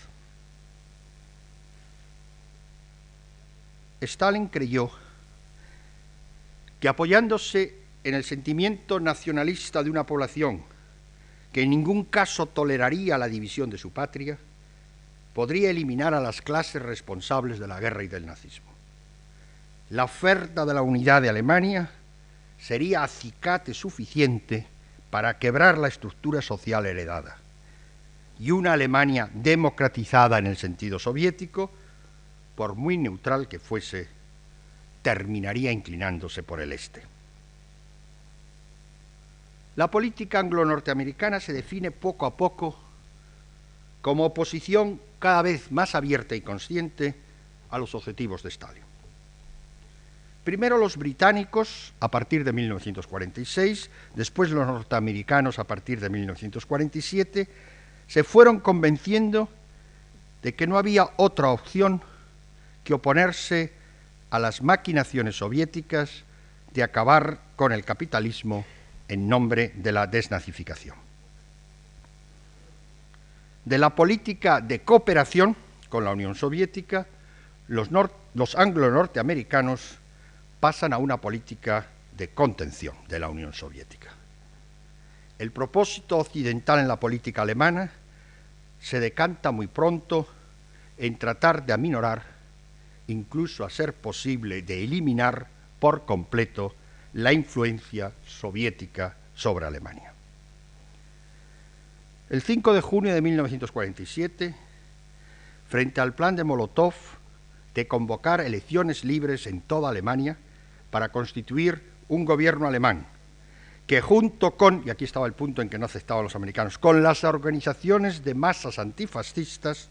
Stalin creyó que apoyándose en el sentimiento nacionalista de una población que en ningún caso toleraría la división de su patria, podría eliminar a las clases responsables de la guerra y del nazismo. La oferta de la unidad de Alemania sería acicate suficiente para quebrar la estructura social heredada. Y una Alemania democratizada en el sentido soviético, por muy neutral que fuese, terminaría inclinándose por el este. La política anglo-norteamericana se define poco a poco como oposición cada vez más abierta y consciente a los objetivos de Stalin. Primero los británicos a partir de 1946, después los norteamericanos a partir de 1947, se fueron convenciendo de que no había otra opción que oponerse a las maquinaciones soviéticas de acabar con el capitalismo en nombre de la desnazificación. De la política de cooperación con la Unión Soviética, los, los anglo-norteamericanos pasan a una política de contención de la Unión Soviética. El propósito occidental en la política alemana se decanta muy pronto en tratar de aminorar, incluso a ser posible de eliminar por completo la influencia soviética sobre Alemania. El 5 de junio de 1947, frente al plan de Molotov de convocar elecciones libres en toda Alemania para constituir un gobierno alemán, que junto con, y aquí estaba el punto en que no aceptaban los americanos, con las organizaciones de masas antifascistas,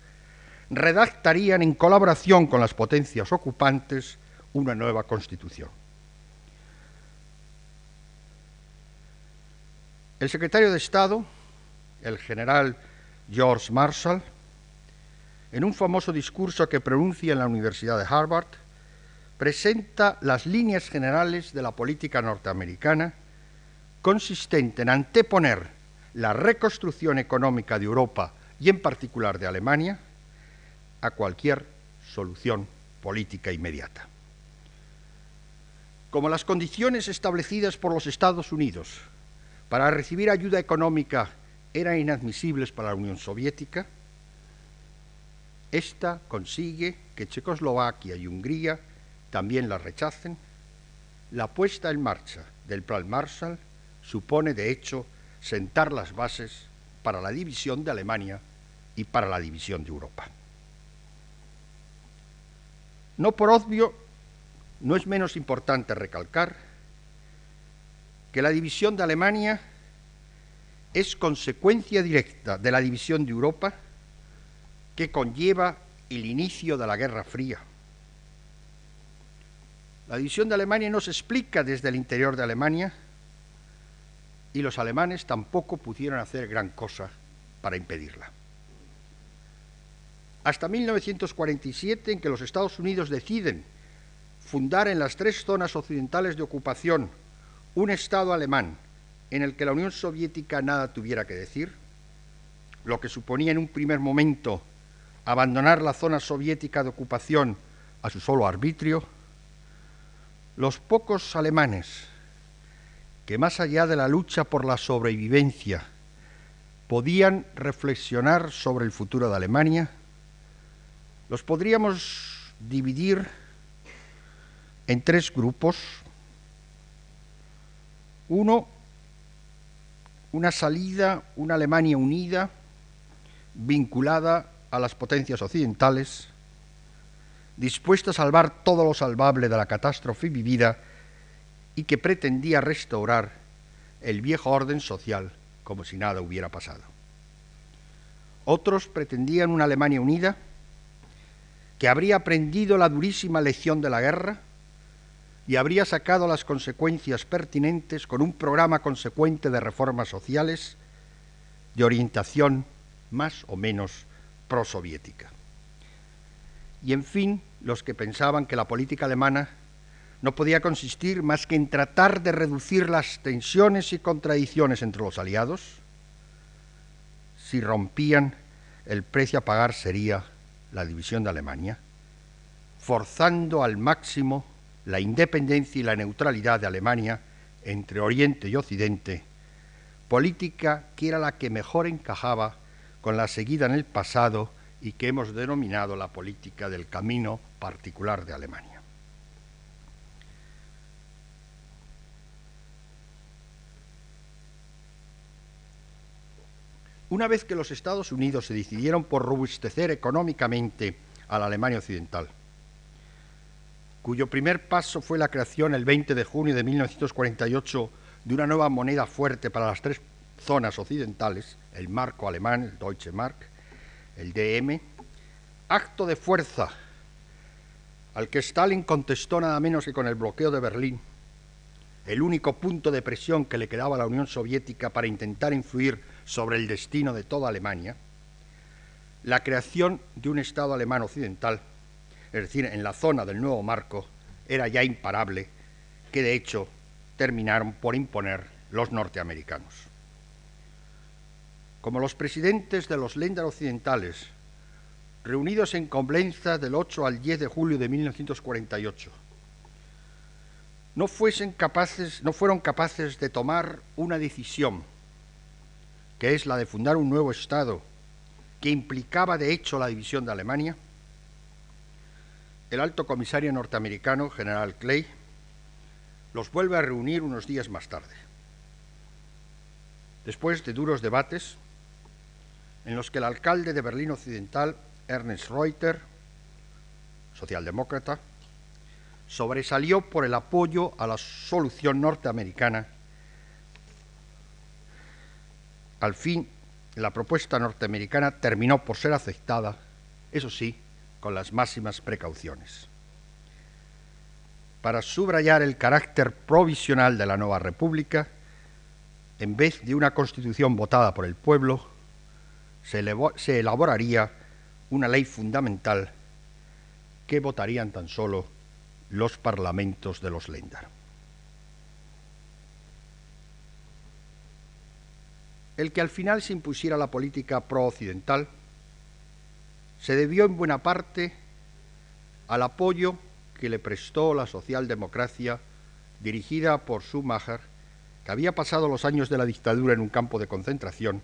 redactarían en colaboración con las potencias ocupantes una nueva constitución. El secretario de Estado, el general George Marshall, en un famoso discurso que pronuncia en la Universidad de Harvard, presenta las líneas generales de la política norteamericana consistente en anteponer la reconstrucción económica de Europa y en particular de Alemania a cualquier solución política inmediata. Como las condiciones establecidas por los Estados Unidos para recibir ayuda económica eran inadmisibles para la Unión Soviética, esta consigue que Checoslovaquia y Hungría también la rechacen. La puesta en marcha del Plan Marshall supone, de hecho, sentar las bases para la división de Alemania y para la división de Europa. No por obvio, no es menos importante recalcar que la división de Alemania es consecuencia directa de la división de Europa que conlleva el inicio de la Guerra Fría. La división de Alemania no se explica desde el interior de Alemania y los alemanes tampoco pudieron hacer gran cosa para impedirla. Hasta 1947, en que los Estados Unidos deciden fundar en las tres zonas occidentales de ocupación un Estado alemán en el que la Unión Soviética nada tuviera que decir, lo que suponía en un primer momento abandonar la zona soviética de ocupación a su solo arbitrio, los pocos alemanes que más allá de la lucha por la sobrevivencia podían reflexionar sobre el futuro de Alemania, los podríamos dividir en tres grupos. Uno, una salida, una Alemania unida, vinculada a las potencias occidentales, dispuesta a salvar todo lo salvable de la catástrofe vivida y que pretendía restaurar el viejo orden social como si nada hubiera pasado. Otros pretendían una Alemania unida habría aprendido la durísima lección de la guerra y habría sacado las consecuencias pertinentes con un programa consecuente de reformas sociales de orientación más o menos prosoviética. Y en fin, los que pensaban que la política alemana no podía consistir más que en tratar de reducir las tensiones y contradicciones entre los aliados, si rompían, el precio a pagar sería la división de Alemania, forzando al máximo la independencia y la neutralidad de Alemania entre Oriente y Occidente, política que era la que mejor encajaba con la seguida en el pasado y que hemos denominado la política del camino particular de Alemania. Una vez que los Estados Unidos se decidieron por robustecer económicamente a la Alemania Occidental, cuyo primer paso fue la creación el 20 de junio de 1948 de una nueva moneda fuerte para las tres zonas occidentales, el marco alemán, el Deutsche Mark, el DM, acto de fuerza al que Stalin contestó nada menos que con el bloqueo de Berlín, el único punto de presión que le quedaba a la Unión Soviética para intentar influir sobre el destino de toda Alemania, la creación de un Estado alemán occidental, es decir, en la zona del nuevo marco, era ya imparable, que de hecho terminaron por imponer los norteamericanos. Como los presidentes de los Länder occidentales, reunidos en Coblenza del 8 al 10 de julio de 1948, no, fuesen capaces, no fueron capaces de tomar una decisión, que es la de fundar un nuevo Estado, que implicaba de hecho la división de Alemania, el alto comisario norteamericano, general Clay, los vuelve a reunir unos días más tarde. Después de duros debates, en los que el alcalde de Berlín Occidental, Ernest Reuter, socialdemócrata, sobresalió por el apoyo a la solución norteamericana. Al fin, la propuesta norteamericana terminó por ser aceptada, eso sí, con las máximas precauciones. Para subrayar el carácter provisional de la nueva república, en vez de una constitución votada por el pueblo, se, elaboraría una ley fundamental que votarían tan solo los parlamentos de los Länder. El que al final se impusiera la política pro-occidental se debió en buena parte al apoyo que le prestó la socialdemocracia dirigida por Schumacher, que había pasado los años de la dictadura en un campo de concentración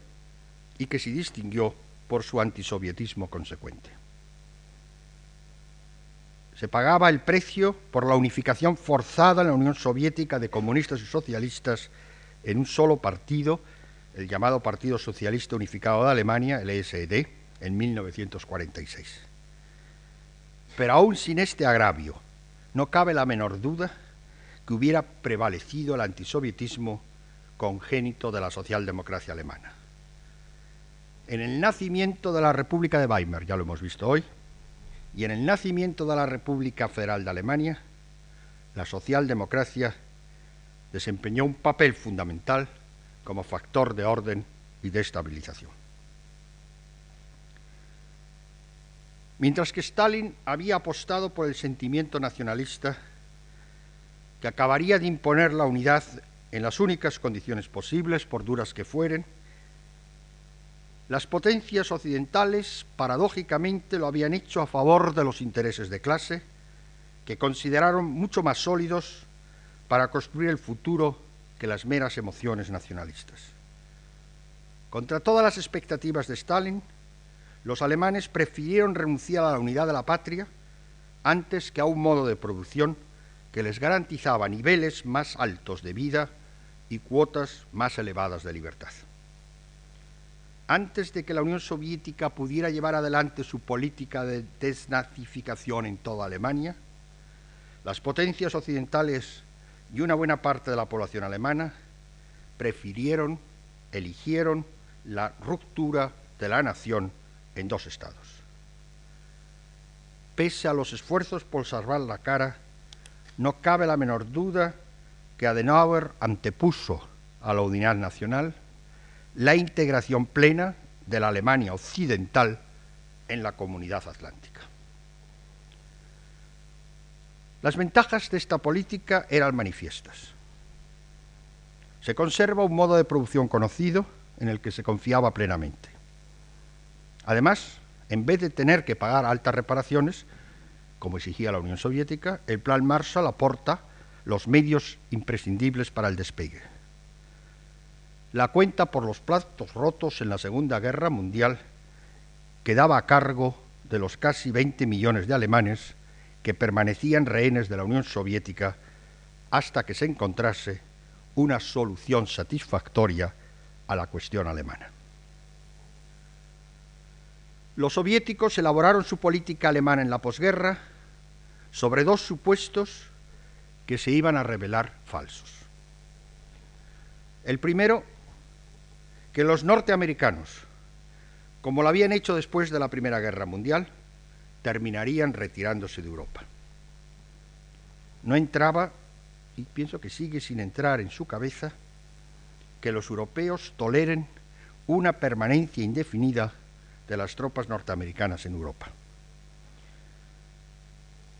y que se distinguió por su antisovietismo consecuente. Se pagaba el precio por la unificación forzada en la Unión Soviética de comunistas y socialistas en un solo partido, el llamado Partido Socialista Unificado de Alemania, el ESD, en 1946. Pero aún sin este agravio, no cabe la menor duda que hubiera prevalecido el antisovietismo congénito de la socialdemocracia alemana. En el nacimiento de la República de Weimar, ya lo hemos visto hoy, y en el nacimiento de la República Federal de Alemania, la socialdemocracia desempeñó un papel fundamental como factor de orden y de estabilización. Mientras que Stalin había apostado por el sentimiento nacionalista que acabaría de imponer la unidad en las únicas condiciones posibles, por duras que fueren, las potencias occidentales paradójicamente lo habían hecho a favor de los intereses de clase, que consideraron mucho más sólidos para construir el futuro que las meras emociones nacionalistas. Contra todas las expectativas de Stalin, los alemanes prefirieron renunciar a la unidad de la patria antes que a un modo de producción que les garantizaba niveles más altos de vida y cuotas más elevadas de libertad. Antes de que la Unión Soviética pudiera llevar adelante su política de desnazificación en toda Alemania, las potencias occidentales y una buena parte de la población alemana prefirieron, eligieron la ruptura de la nación en dos estados. Pese a los esfuerzos por salvar la cara, no cabe la menor duda que Adenauer antepuso a la unidad nacional la integración plena de la Alemania occidental en la comunidad atlántica. Las ventajas de esta política eran manifiestas. Se conserva un modo de producción conocido en el que se confiaba plenamente. Además, en vez de tener que pagar altas reparaciones, como exigía la Unión Soviética, el Plan Marshall aporta los medios imprescindibles para el despegue. La cuenta por los platos rotos en la Segunda Guerra Mundial quedaba a cargo de los casi 20 millones de alemanes que permanecían rehenes de la Unión Soviética hasta que se encontrase una solución satisfactoria a la cuestión alemana. Los soviéticos elaboraron su política alemana en la posguerra sobre dos supuestos que se iban a revelar falsos. El primero, que los norteamericanos, como lo habían hecho después de la Primera Guerra Mundial, terminarían retirándose de Europa. No entraba, y pienso que sigue sin entrar en su cabeza, que los europeos toleren una permanencia indefinida de las tropas norteamericanas en Europa.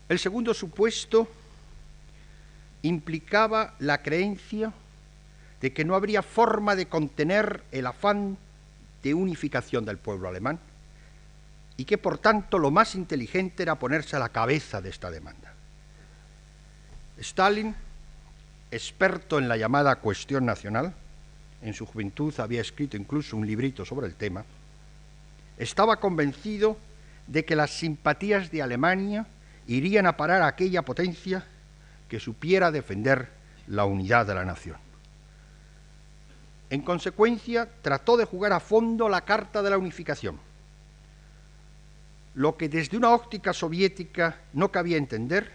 El segundo supuesto implicaba la creencia de que no habría forma de contener el afán de unificación del pueblo alemán y que por tanto lo más inteligente era ponerse a la cabeza de esta demanda. Stalin, experto en la llamada cuestión nacional, en su juventud había escrito incluso un librito sobre el tema, estaba convencido de que las simpatías de Alemania irían a parar a aquella potencia que supiera defender la unidad de la nación. En consecuencia, trató de jugar a fondo la carta de la unificación. Lo que desde una óptica soviética no cabía entender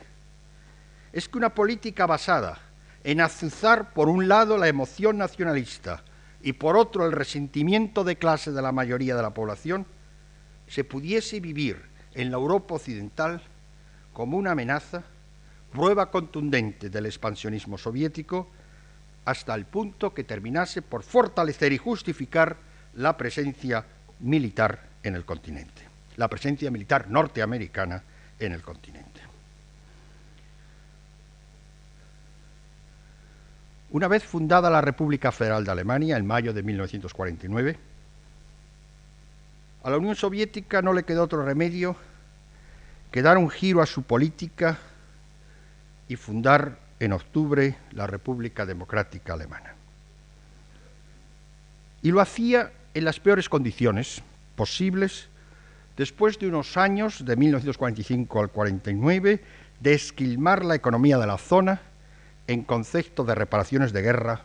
es que una política basada en azuzar por un lado la emoción nacionalista y por otro el resentimiento de clase de la mayoría de la población se pudiese vivir en la Europa occidental como una amenaza, prueba contundente del expansionismo soviético, hasta el punto que terminase por fortalecer y justificar la presencia militar en el continente, la presencia militar norteamericana en el continente. Una vez fundada la República Federal de Alemania en mayo de 1949, a la Unión Soviética no le quedó otro remedio que dar un giro a su política y fundar en octubre la República Democrática Alemana. Y lo hacía en las peores condiciones posibles después de unos años, de 1945 al 49, de esquilmar la economía de la zona en concepto de reparaciones de guerra,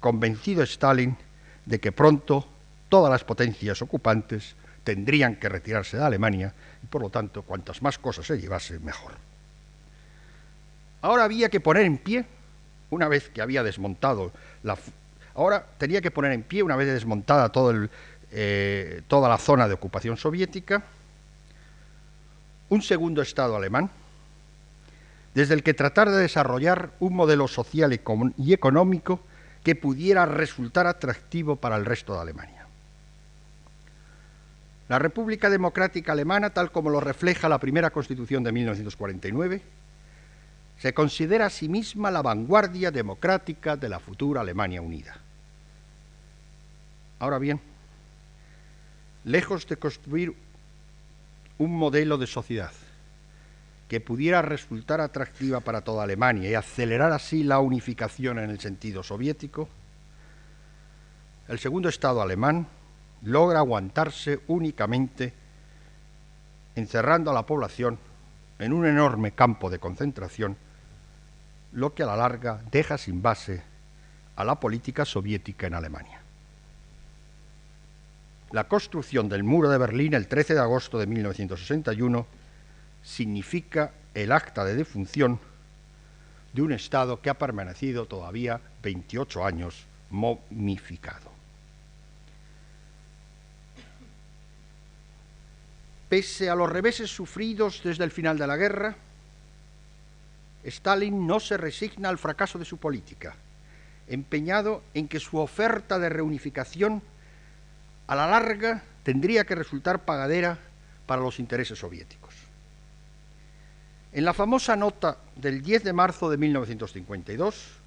convencido Stalin de que pronto todas las potencias ocupantes tendrían que retirarse de Alemania y por lo tanto cuantas más cosas se llevase mejor. Ahora había que poner en pie, una vez que había desmontado la... Ahora tenía que poner en pie, una vez desmontada eh, toda la zona de ocupación soviética, un segundo Estado alemán, desde el que tratar de desarrollar un modelo social y económico que pudiera resultar atractivo para el resto de Alemania. La República Democrática Alemana, tal como lo refleja la primera Constitución de 1949, se considera a sí misma la vanguardia democrática de la futura Alemania unida. Ahora bien, lejos de construir un modelo de sociedad que pudiera resultar atractiva para toda Alemania y acelerar así la unificación en el sentido soviético, el segundo Estado alemán logra aguantarse únicamente encerrando a la población en un enorme campo de concentración, lo que a la larga deja sin base a la política soviética en Alemania. La construcción del muro de Berlín el 13 de agosto de 1961 significa el acta de defunción de un Estado que ha permanecido todavía 28 años momificado. Pese a los reveses sufridos desde el final de la guerra, Stalin no se resigna al fracaso de su política, empeñado en que su oferta de reunificación a la larga tendría que resultar pagadera para los intereses soviéticos. En la famosa nota del 10 de marzo de 1952,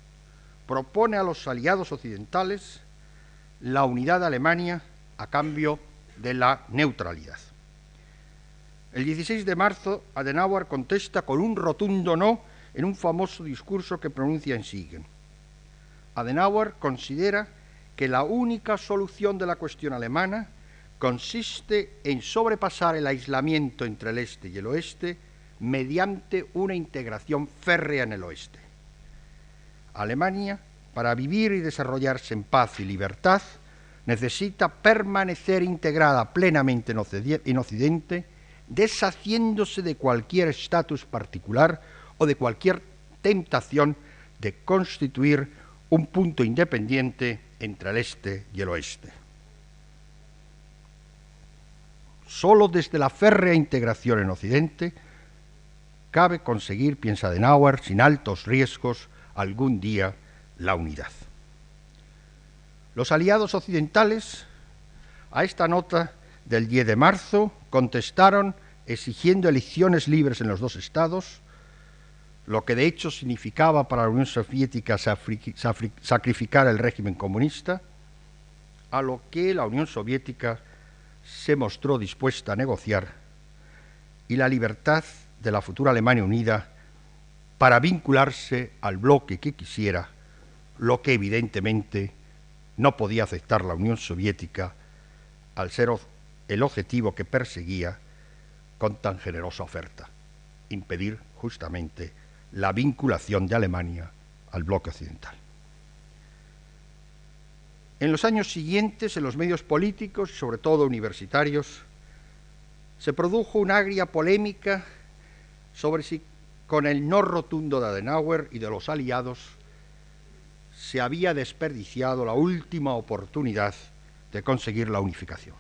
propone a los aliados occidentales la unidad de Alemania a cambio de la neutralidad. El 16 de marzo, Adenauer contesta con un rotundo no en un famoso discurso que pronuncia en Siegen. Adenauer considera que la única solución de la cuestión alemana consiste en sobrepasar el aislamiento entre el este y el oeste mediante una integración férrea en el oeste. Alemania, para vivir y desarrollarse en paz y libertad, necesita permanecer integrada plenamente en Occidente, deshaciéndose de cualquier estatus particular o de cualquier tentación de constituir un punto independiente entre el este y el oeste. Solo desde la férrea integración en Occidente cabe conseguir, piensa Adenauer, sin altos riesgos, algún día la unidad. Los aliados occidentales a esta nota del 10 de marzo contestaron exigiendo elecciones libres en los dos estados, lo que de hecho significaba para la Unión Soviética sacrificar el régimen comunista, a lo que la Unión Soviética se mostró dispuesta a negociar y la libertad de la futura Alemania unida para vincularse al bloque que quisiera, lo que evidentemente no podía aceptar la Unión Soviética al ser el objetivo que perseguía con tan generosa oferta, impedir justamente la vinculación de Alemania al bloque occidental. En los años siguientes, en los medios políticos, sobre todo universitarios, se produjo una agria polémica sobre si con el no rotundo de Adenauer y de los aliados se había desperdiciado la última oportunidad de conseguir la unificación.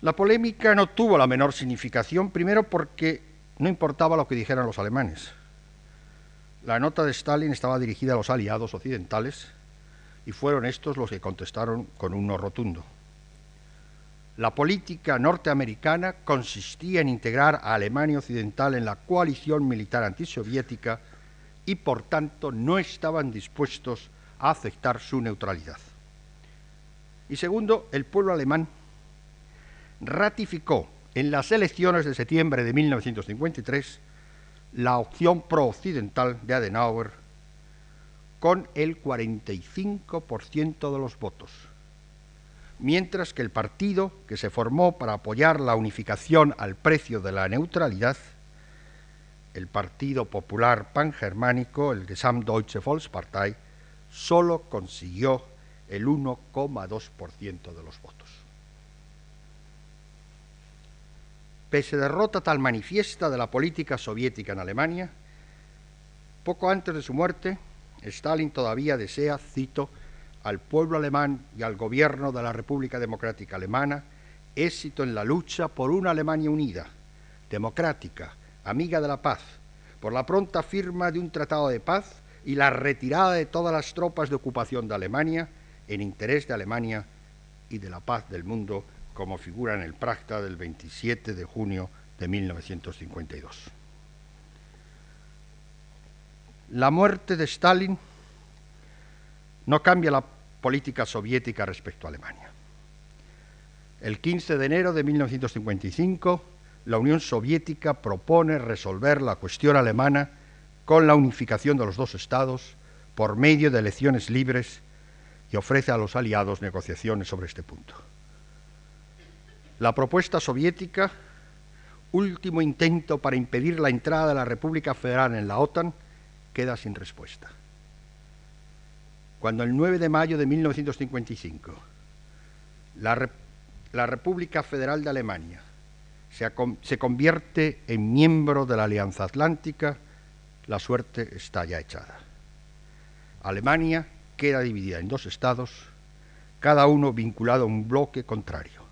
La polémica no tuvo la menor significación, primero porque no importaba lo que dijeran los alemanes. La nota de Stalin estaba dirigida a los aliados occidentales y fueron estos los que contestaron con un no rotundo. la política norteamericana consistía en integrar a Alemania Occidental en la coalición militar antisoviética y por tanto no estaban dispuestos a aceptar su neutralidad. Y segundo, el pueblo alemán ratificó en las elecciones de septiembre de 1953 la opción pro-occidental de Adenauer con el 45% de los votos mientras que el partido que se formó para apoyar la unificación al precio de la neutralidad, el Partido Popular Pangermánico, el Gesamtdeutsche Volkspartei, solo consiguió el 1,2% de los votos. Pese a derrota tal manifiesta de la política soviética en Alemania, poco antes de su muerte, Stalin todavía desea, cito, al pueblo alemán y al gobierno de la República Democrática Alemana éxito en la lucha por una Alemania unida, democrática, amiga de la paz, por la pronta firma de un tratado de paz y la retirada de todas las tropas de ocupación de Alemania en interés de Alemania y de la paz del mundo, como figura en el Practa del 27 de junio de 1952. La muerte de Stalin no cambia la política soviética respecto a Alemania. El 15 de enero de 1955, la Unión Soviética propone resolver la cuestión alemana con la unificación de los dos estados por medio de elecciones libres y ofrece a los aliados negociaciones sobre este punto. La propuesta soviética, último intento para impedir la entrada de la República Federal en la OTAN, queda sin respuesta cuando el 9 de mayo de 1955 la, la República Federal de Alemania se, se convierte en miembro de la Alianza Atlántica, la suerte está ya echada. Alemania queda dividida en dos estados, cada uno vinculado a un bloque contrario.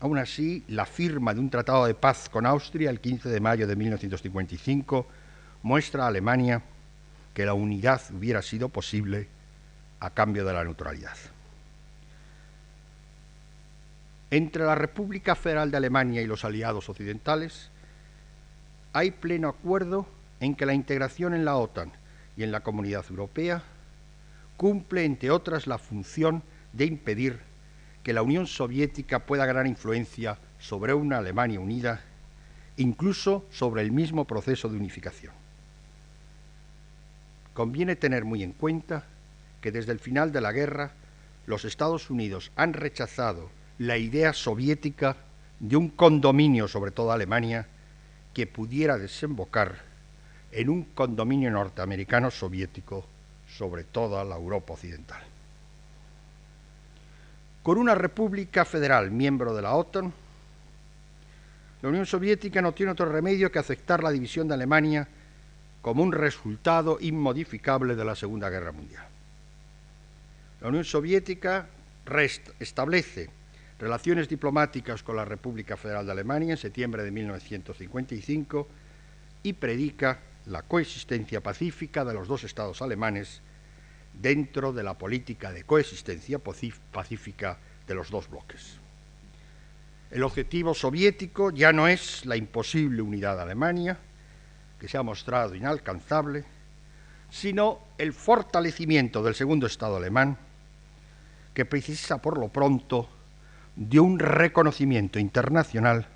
Aún así, la firma de un tratado de paz con Austria el 15 de mayo de 1955 muestra a Alemania que la unidad hubiera sido posible a cambio de la neutralidad. Entre la República Federal de Alemania y los aliados occidentales hay pleno acuerdo en que la integración en la OTAN y en la Comunidad Europea cumple, entre otras, la función de impedir que la Unión Soviética pueda ganar influencia sobre una Alemania unida, incluso sobre el mismo proceso de unificación. Conviene tener muy en cuenta que desde el final de la guerra los Estados Unidos han rechazado la idea soviética de un condominio sobre toda Alemania que pudiera desembocar en un condominio norteamericano soviético sobre toda la Europa occidental. Con una república federal miembro de la OTAN, la Unión Soviética no tiene otro remedio que aceptar la división de Alemania como un resultado inmodificable de la Segunda Guerra Mundial. La Unión Soviética establece relaciones diplomáticas con la República Federal de Alemania en septiembre de 1955 y predica la coexistencia pacífica de los dos estados alemanes dentro de la política de coexistencia pacífica de los dos bloques. El objetivo soviético ya no es la imposible unidad de Alemania, que se ha mostrado inalcanzable, sino el fortalecimiento del segundo Estado alemán, que precisa por lo pronto de un reconocimiento internacional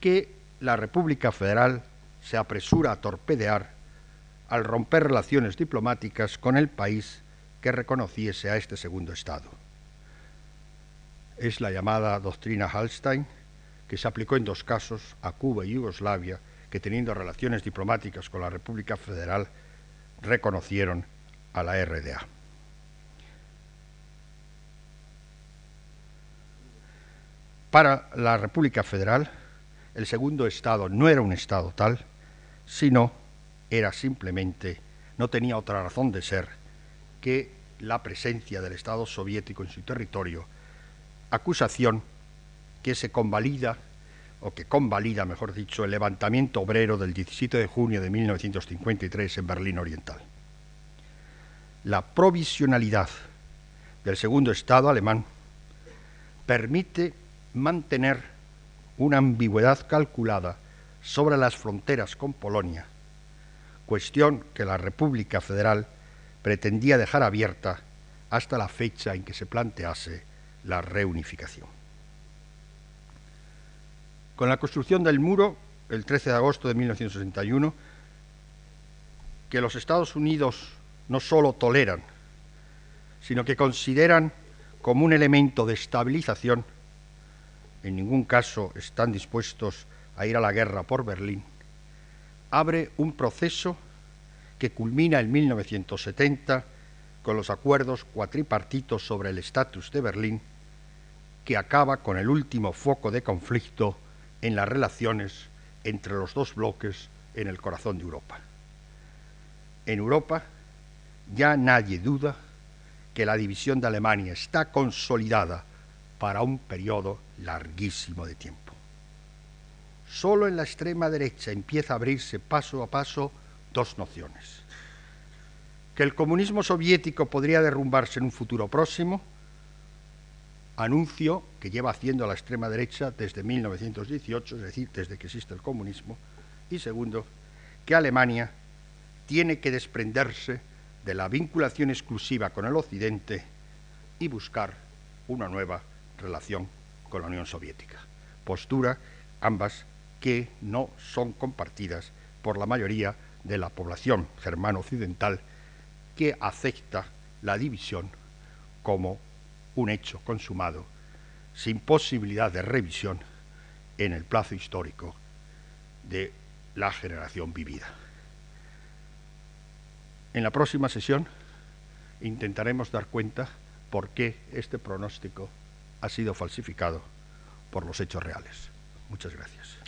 que la República Federal se apresura a torpedear al romper relaciones diplomáticas con el país que reconociese a este segundo Estado. Es la llamada doctrina Hallstein, que se aplicó en dos casos, a Cuba y Yugoslavia, que teniendo relaciones diplomáticas con la República Federal reconocieron a la RDA. Para la República Federal, el segundo Estado no era un Estado tal, sino era simplemente, no tenía otra razón de ser que la presencia del Estado soviético en su territorio, acusación que se convalida o que convalida, mejor dicho, el levantamiento obrero del 17 de junio de 1953 en Berlín Oriental. La provisionalidad del segundo Estado alemán permite mantener una ambigüedad calculada sobre las fronteras con Polonia, cuestión que la República Federal pretendía dejar abierta hasta la fecha en que se plantease la reunificación. Con la construcción del muro, el 13 de agosto de 1961, que los Estados Unidos no solo toleran, sino que consideran como un elemento de estabilización, en ningún caso están dispuestos a ir a la guerra por Berlín, abre un proceso que culmina en 1970 con los acuerdos cuatripartitos sobre el estatus de Berlín, que acaba con el último foco de conflicto en las relaciones entre los dos bloques en el corazón de Europa. En Europa ya nadie duda que la división de Alemania está consolidada para un periodo larguísimo de tiempo. Solo en la extrema derecha empieza a abrirse paso a paso dos nociones. Que el comunismo soviético podría derrumbarse en un futuro próximo anuncio que lleva haciendo la extrema derecha desde 1918, es decir, desde que existe el comunismo, y segundo, que Alemania tiene que desprenderse de la vinculación exclusiva con el Occidente y buscar una nueva relación con la Unión Soviética. Postura ambas que no son compartidas por la mayoría de la población germano-occidental que acepta la división como un hecho consumado sin posibilidad de revisión en el plazo histórico de la generación vivida. En la próxima sesión intentaremos dar cuenta por qué este pronóstico ha sido falsificado por los hechos reales. Muchas gracias.